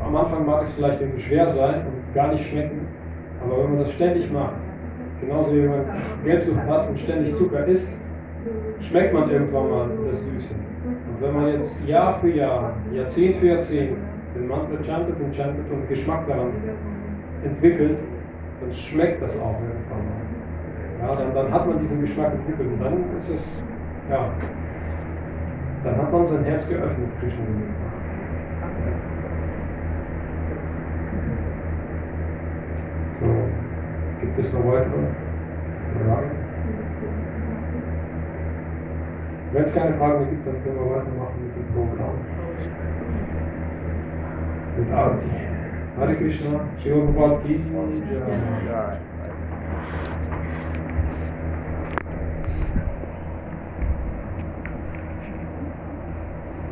am Anfang mag es vielleicht irgendwie schwer sein und gar nicht schmecken, aber wenn man das ständig macht, genauso wie man Gelbsucht hat und ständig Zucker isst, schmeckt man irgendwann mal das Süße. Und wenn man jetzt Jahr für Jahr, Jahrzehnt für Jahrzehnt den Mantra chantet und chantet und Geschmack daran entwickelt, dann schmeckt das auch irgendwann mal. Ja, dann, dann hat man diesen Geschmack entwickelt und dann ist es, ja, dann hat man sein Herz geöffnet, Krishna. Gibt es noch weitere Fragen? Wenn es keine Fragen mehr gibt, dann können wir weitermachen mit dem Programm. Mit Arti. Hare Krishna, Shiva Bhagavati, Jai.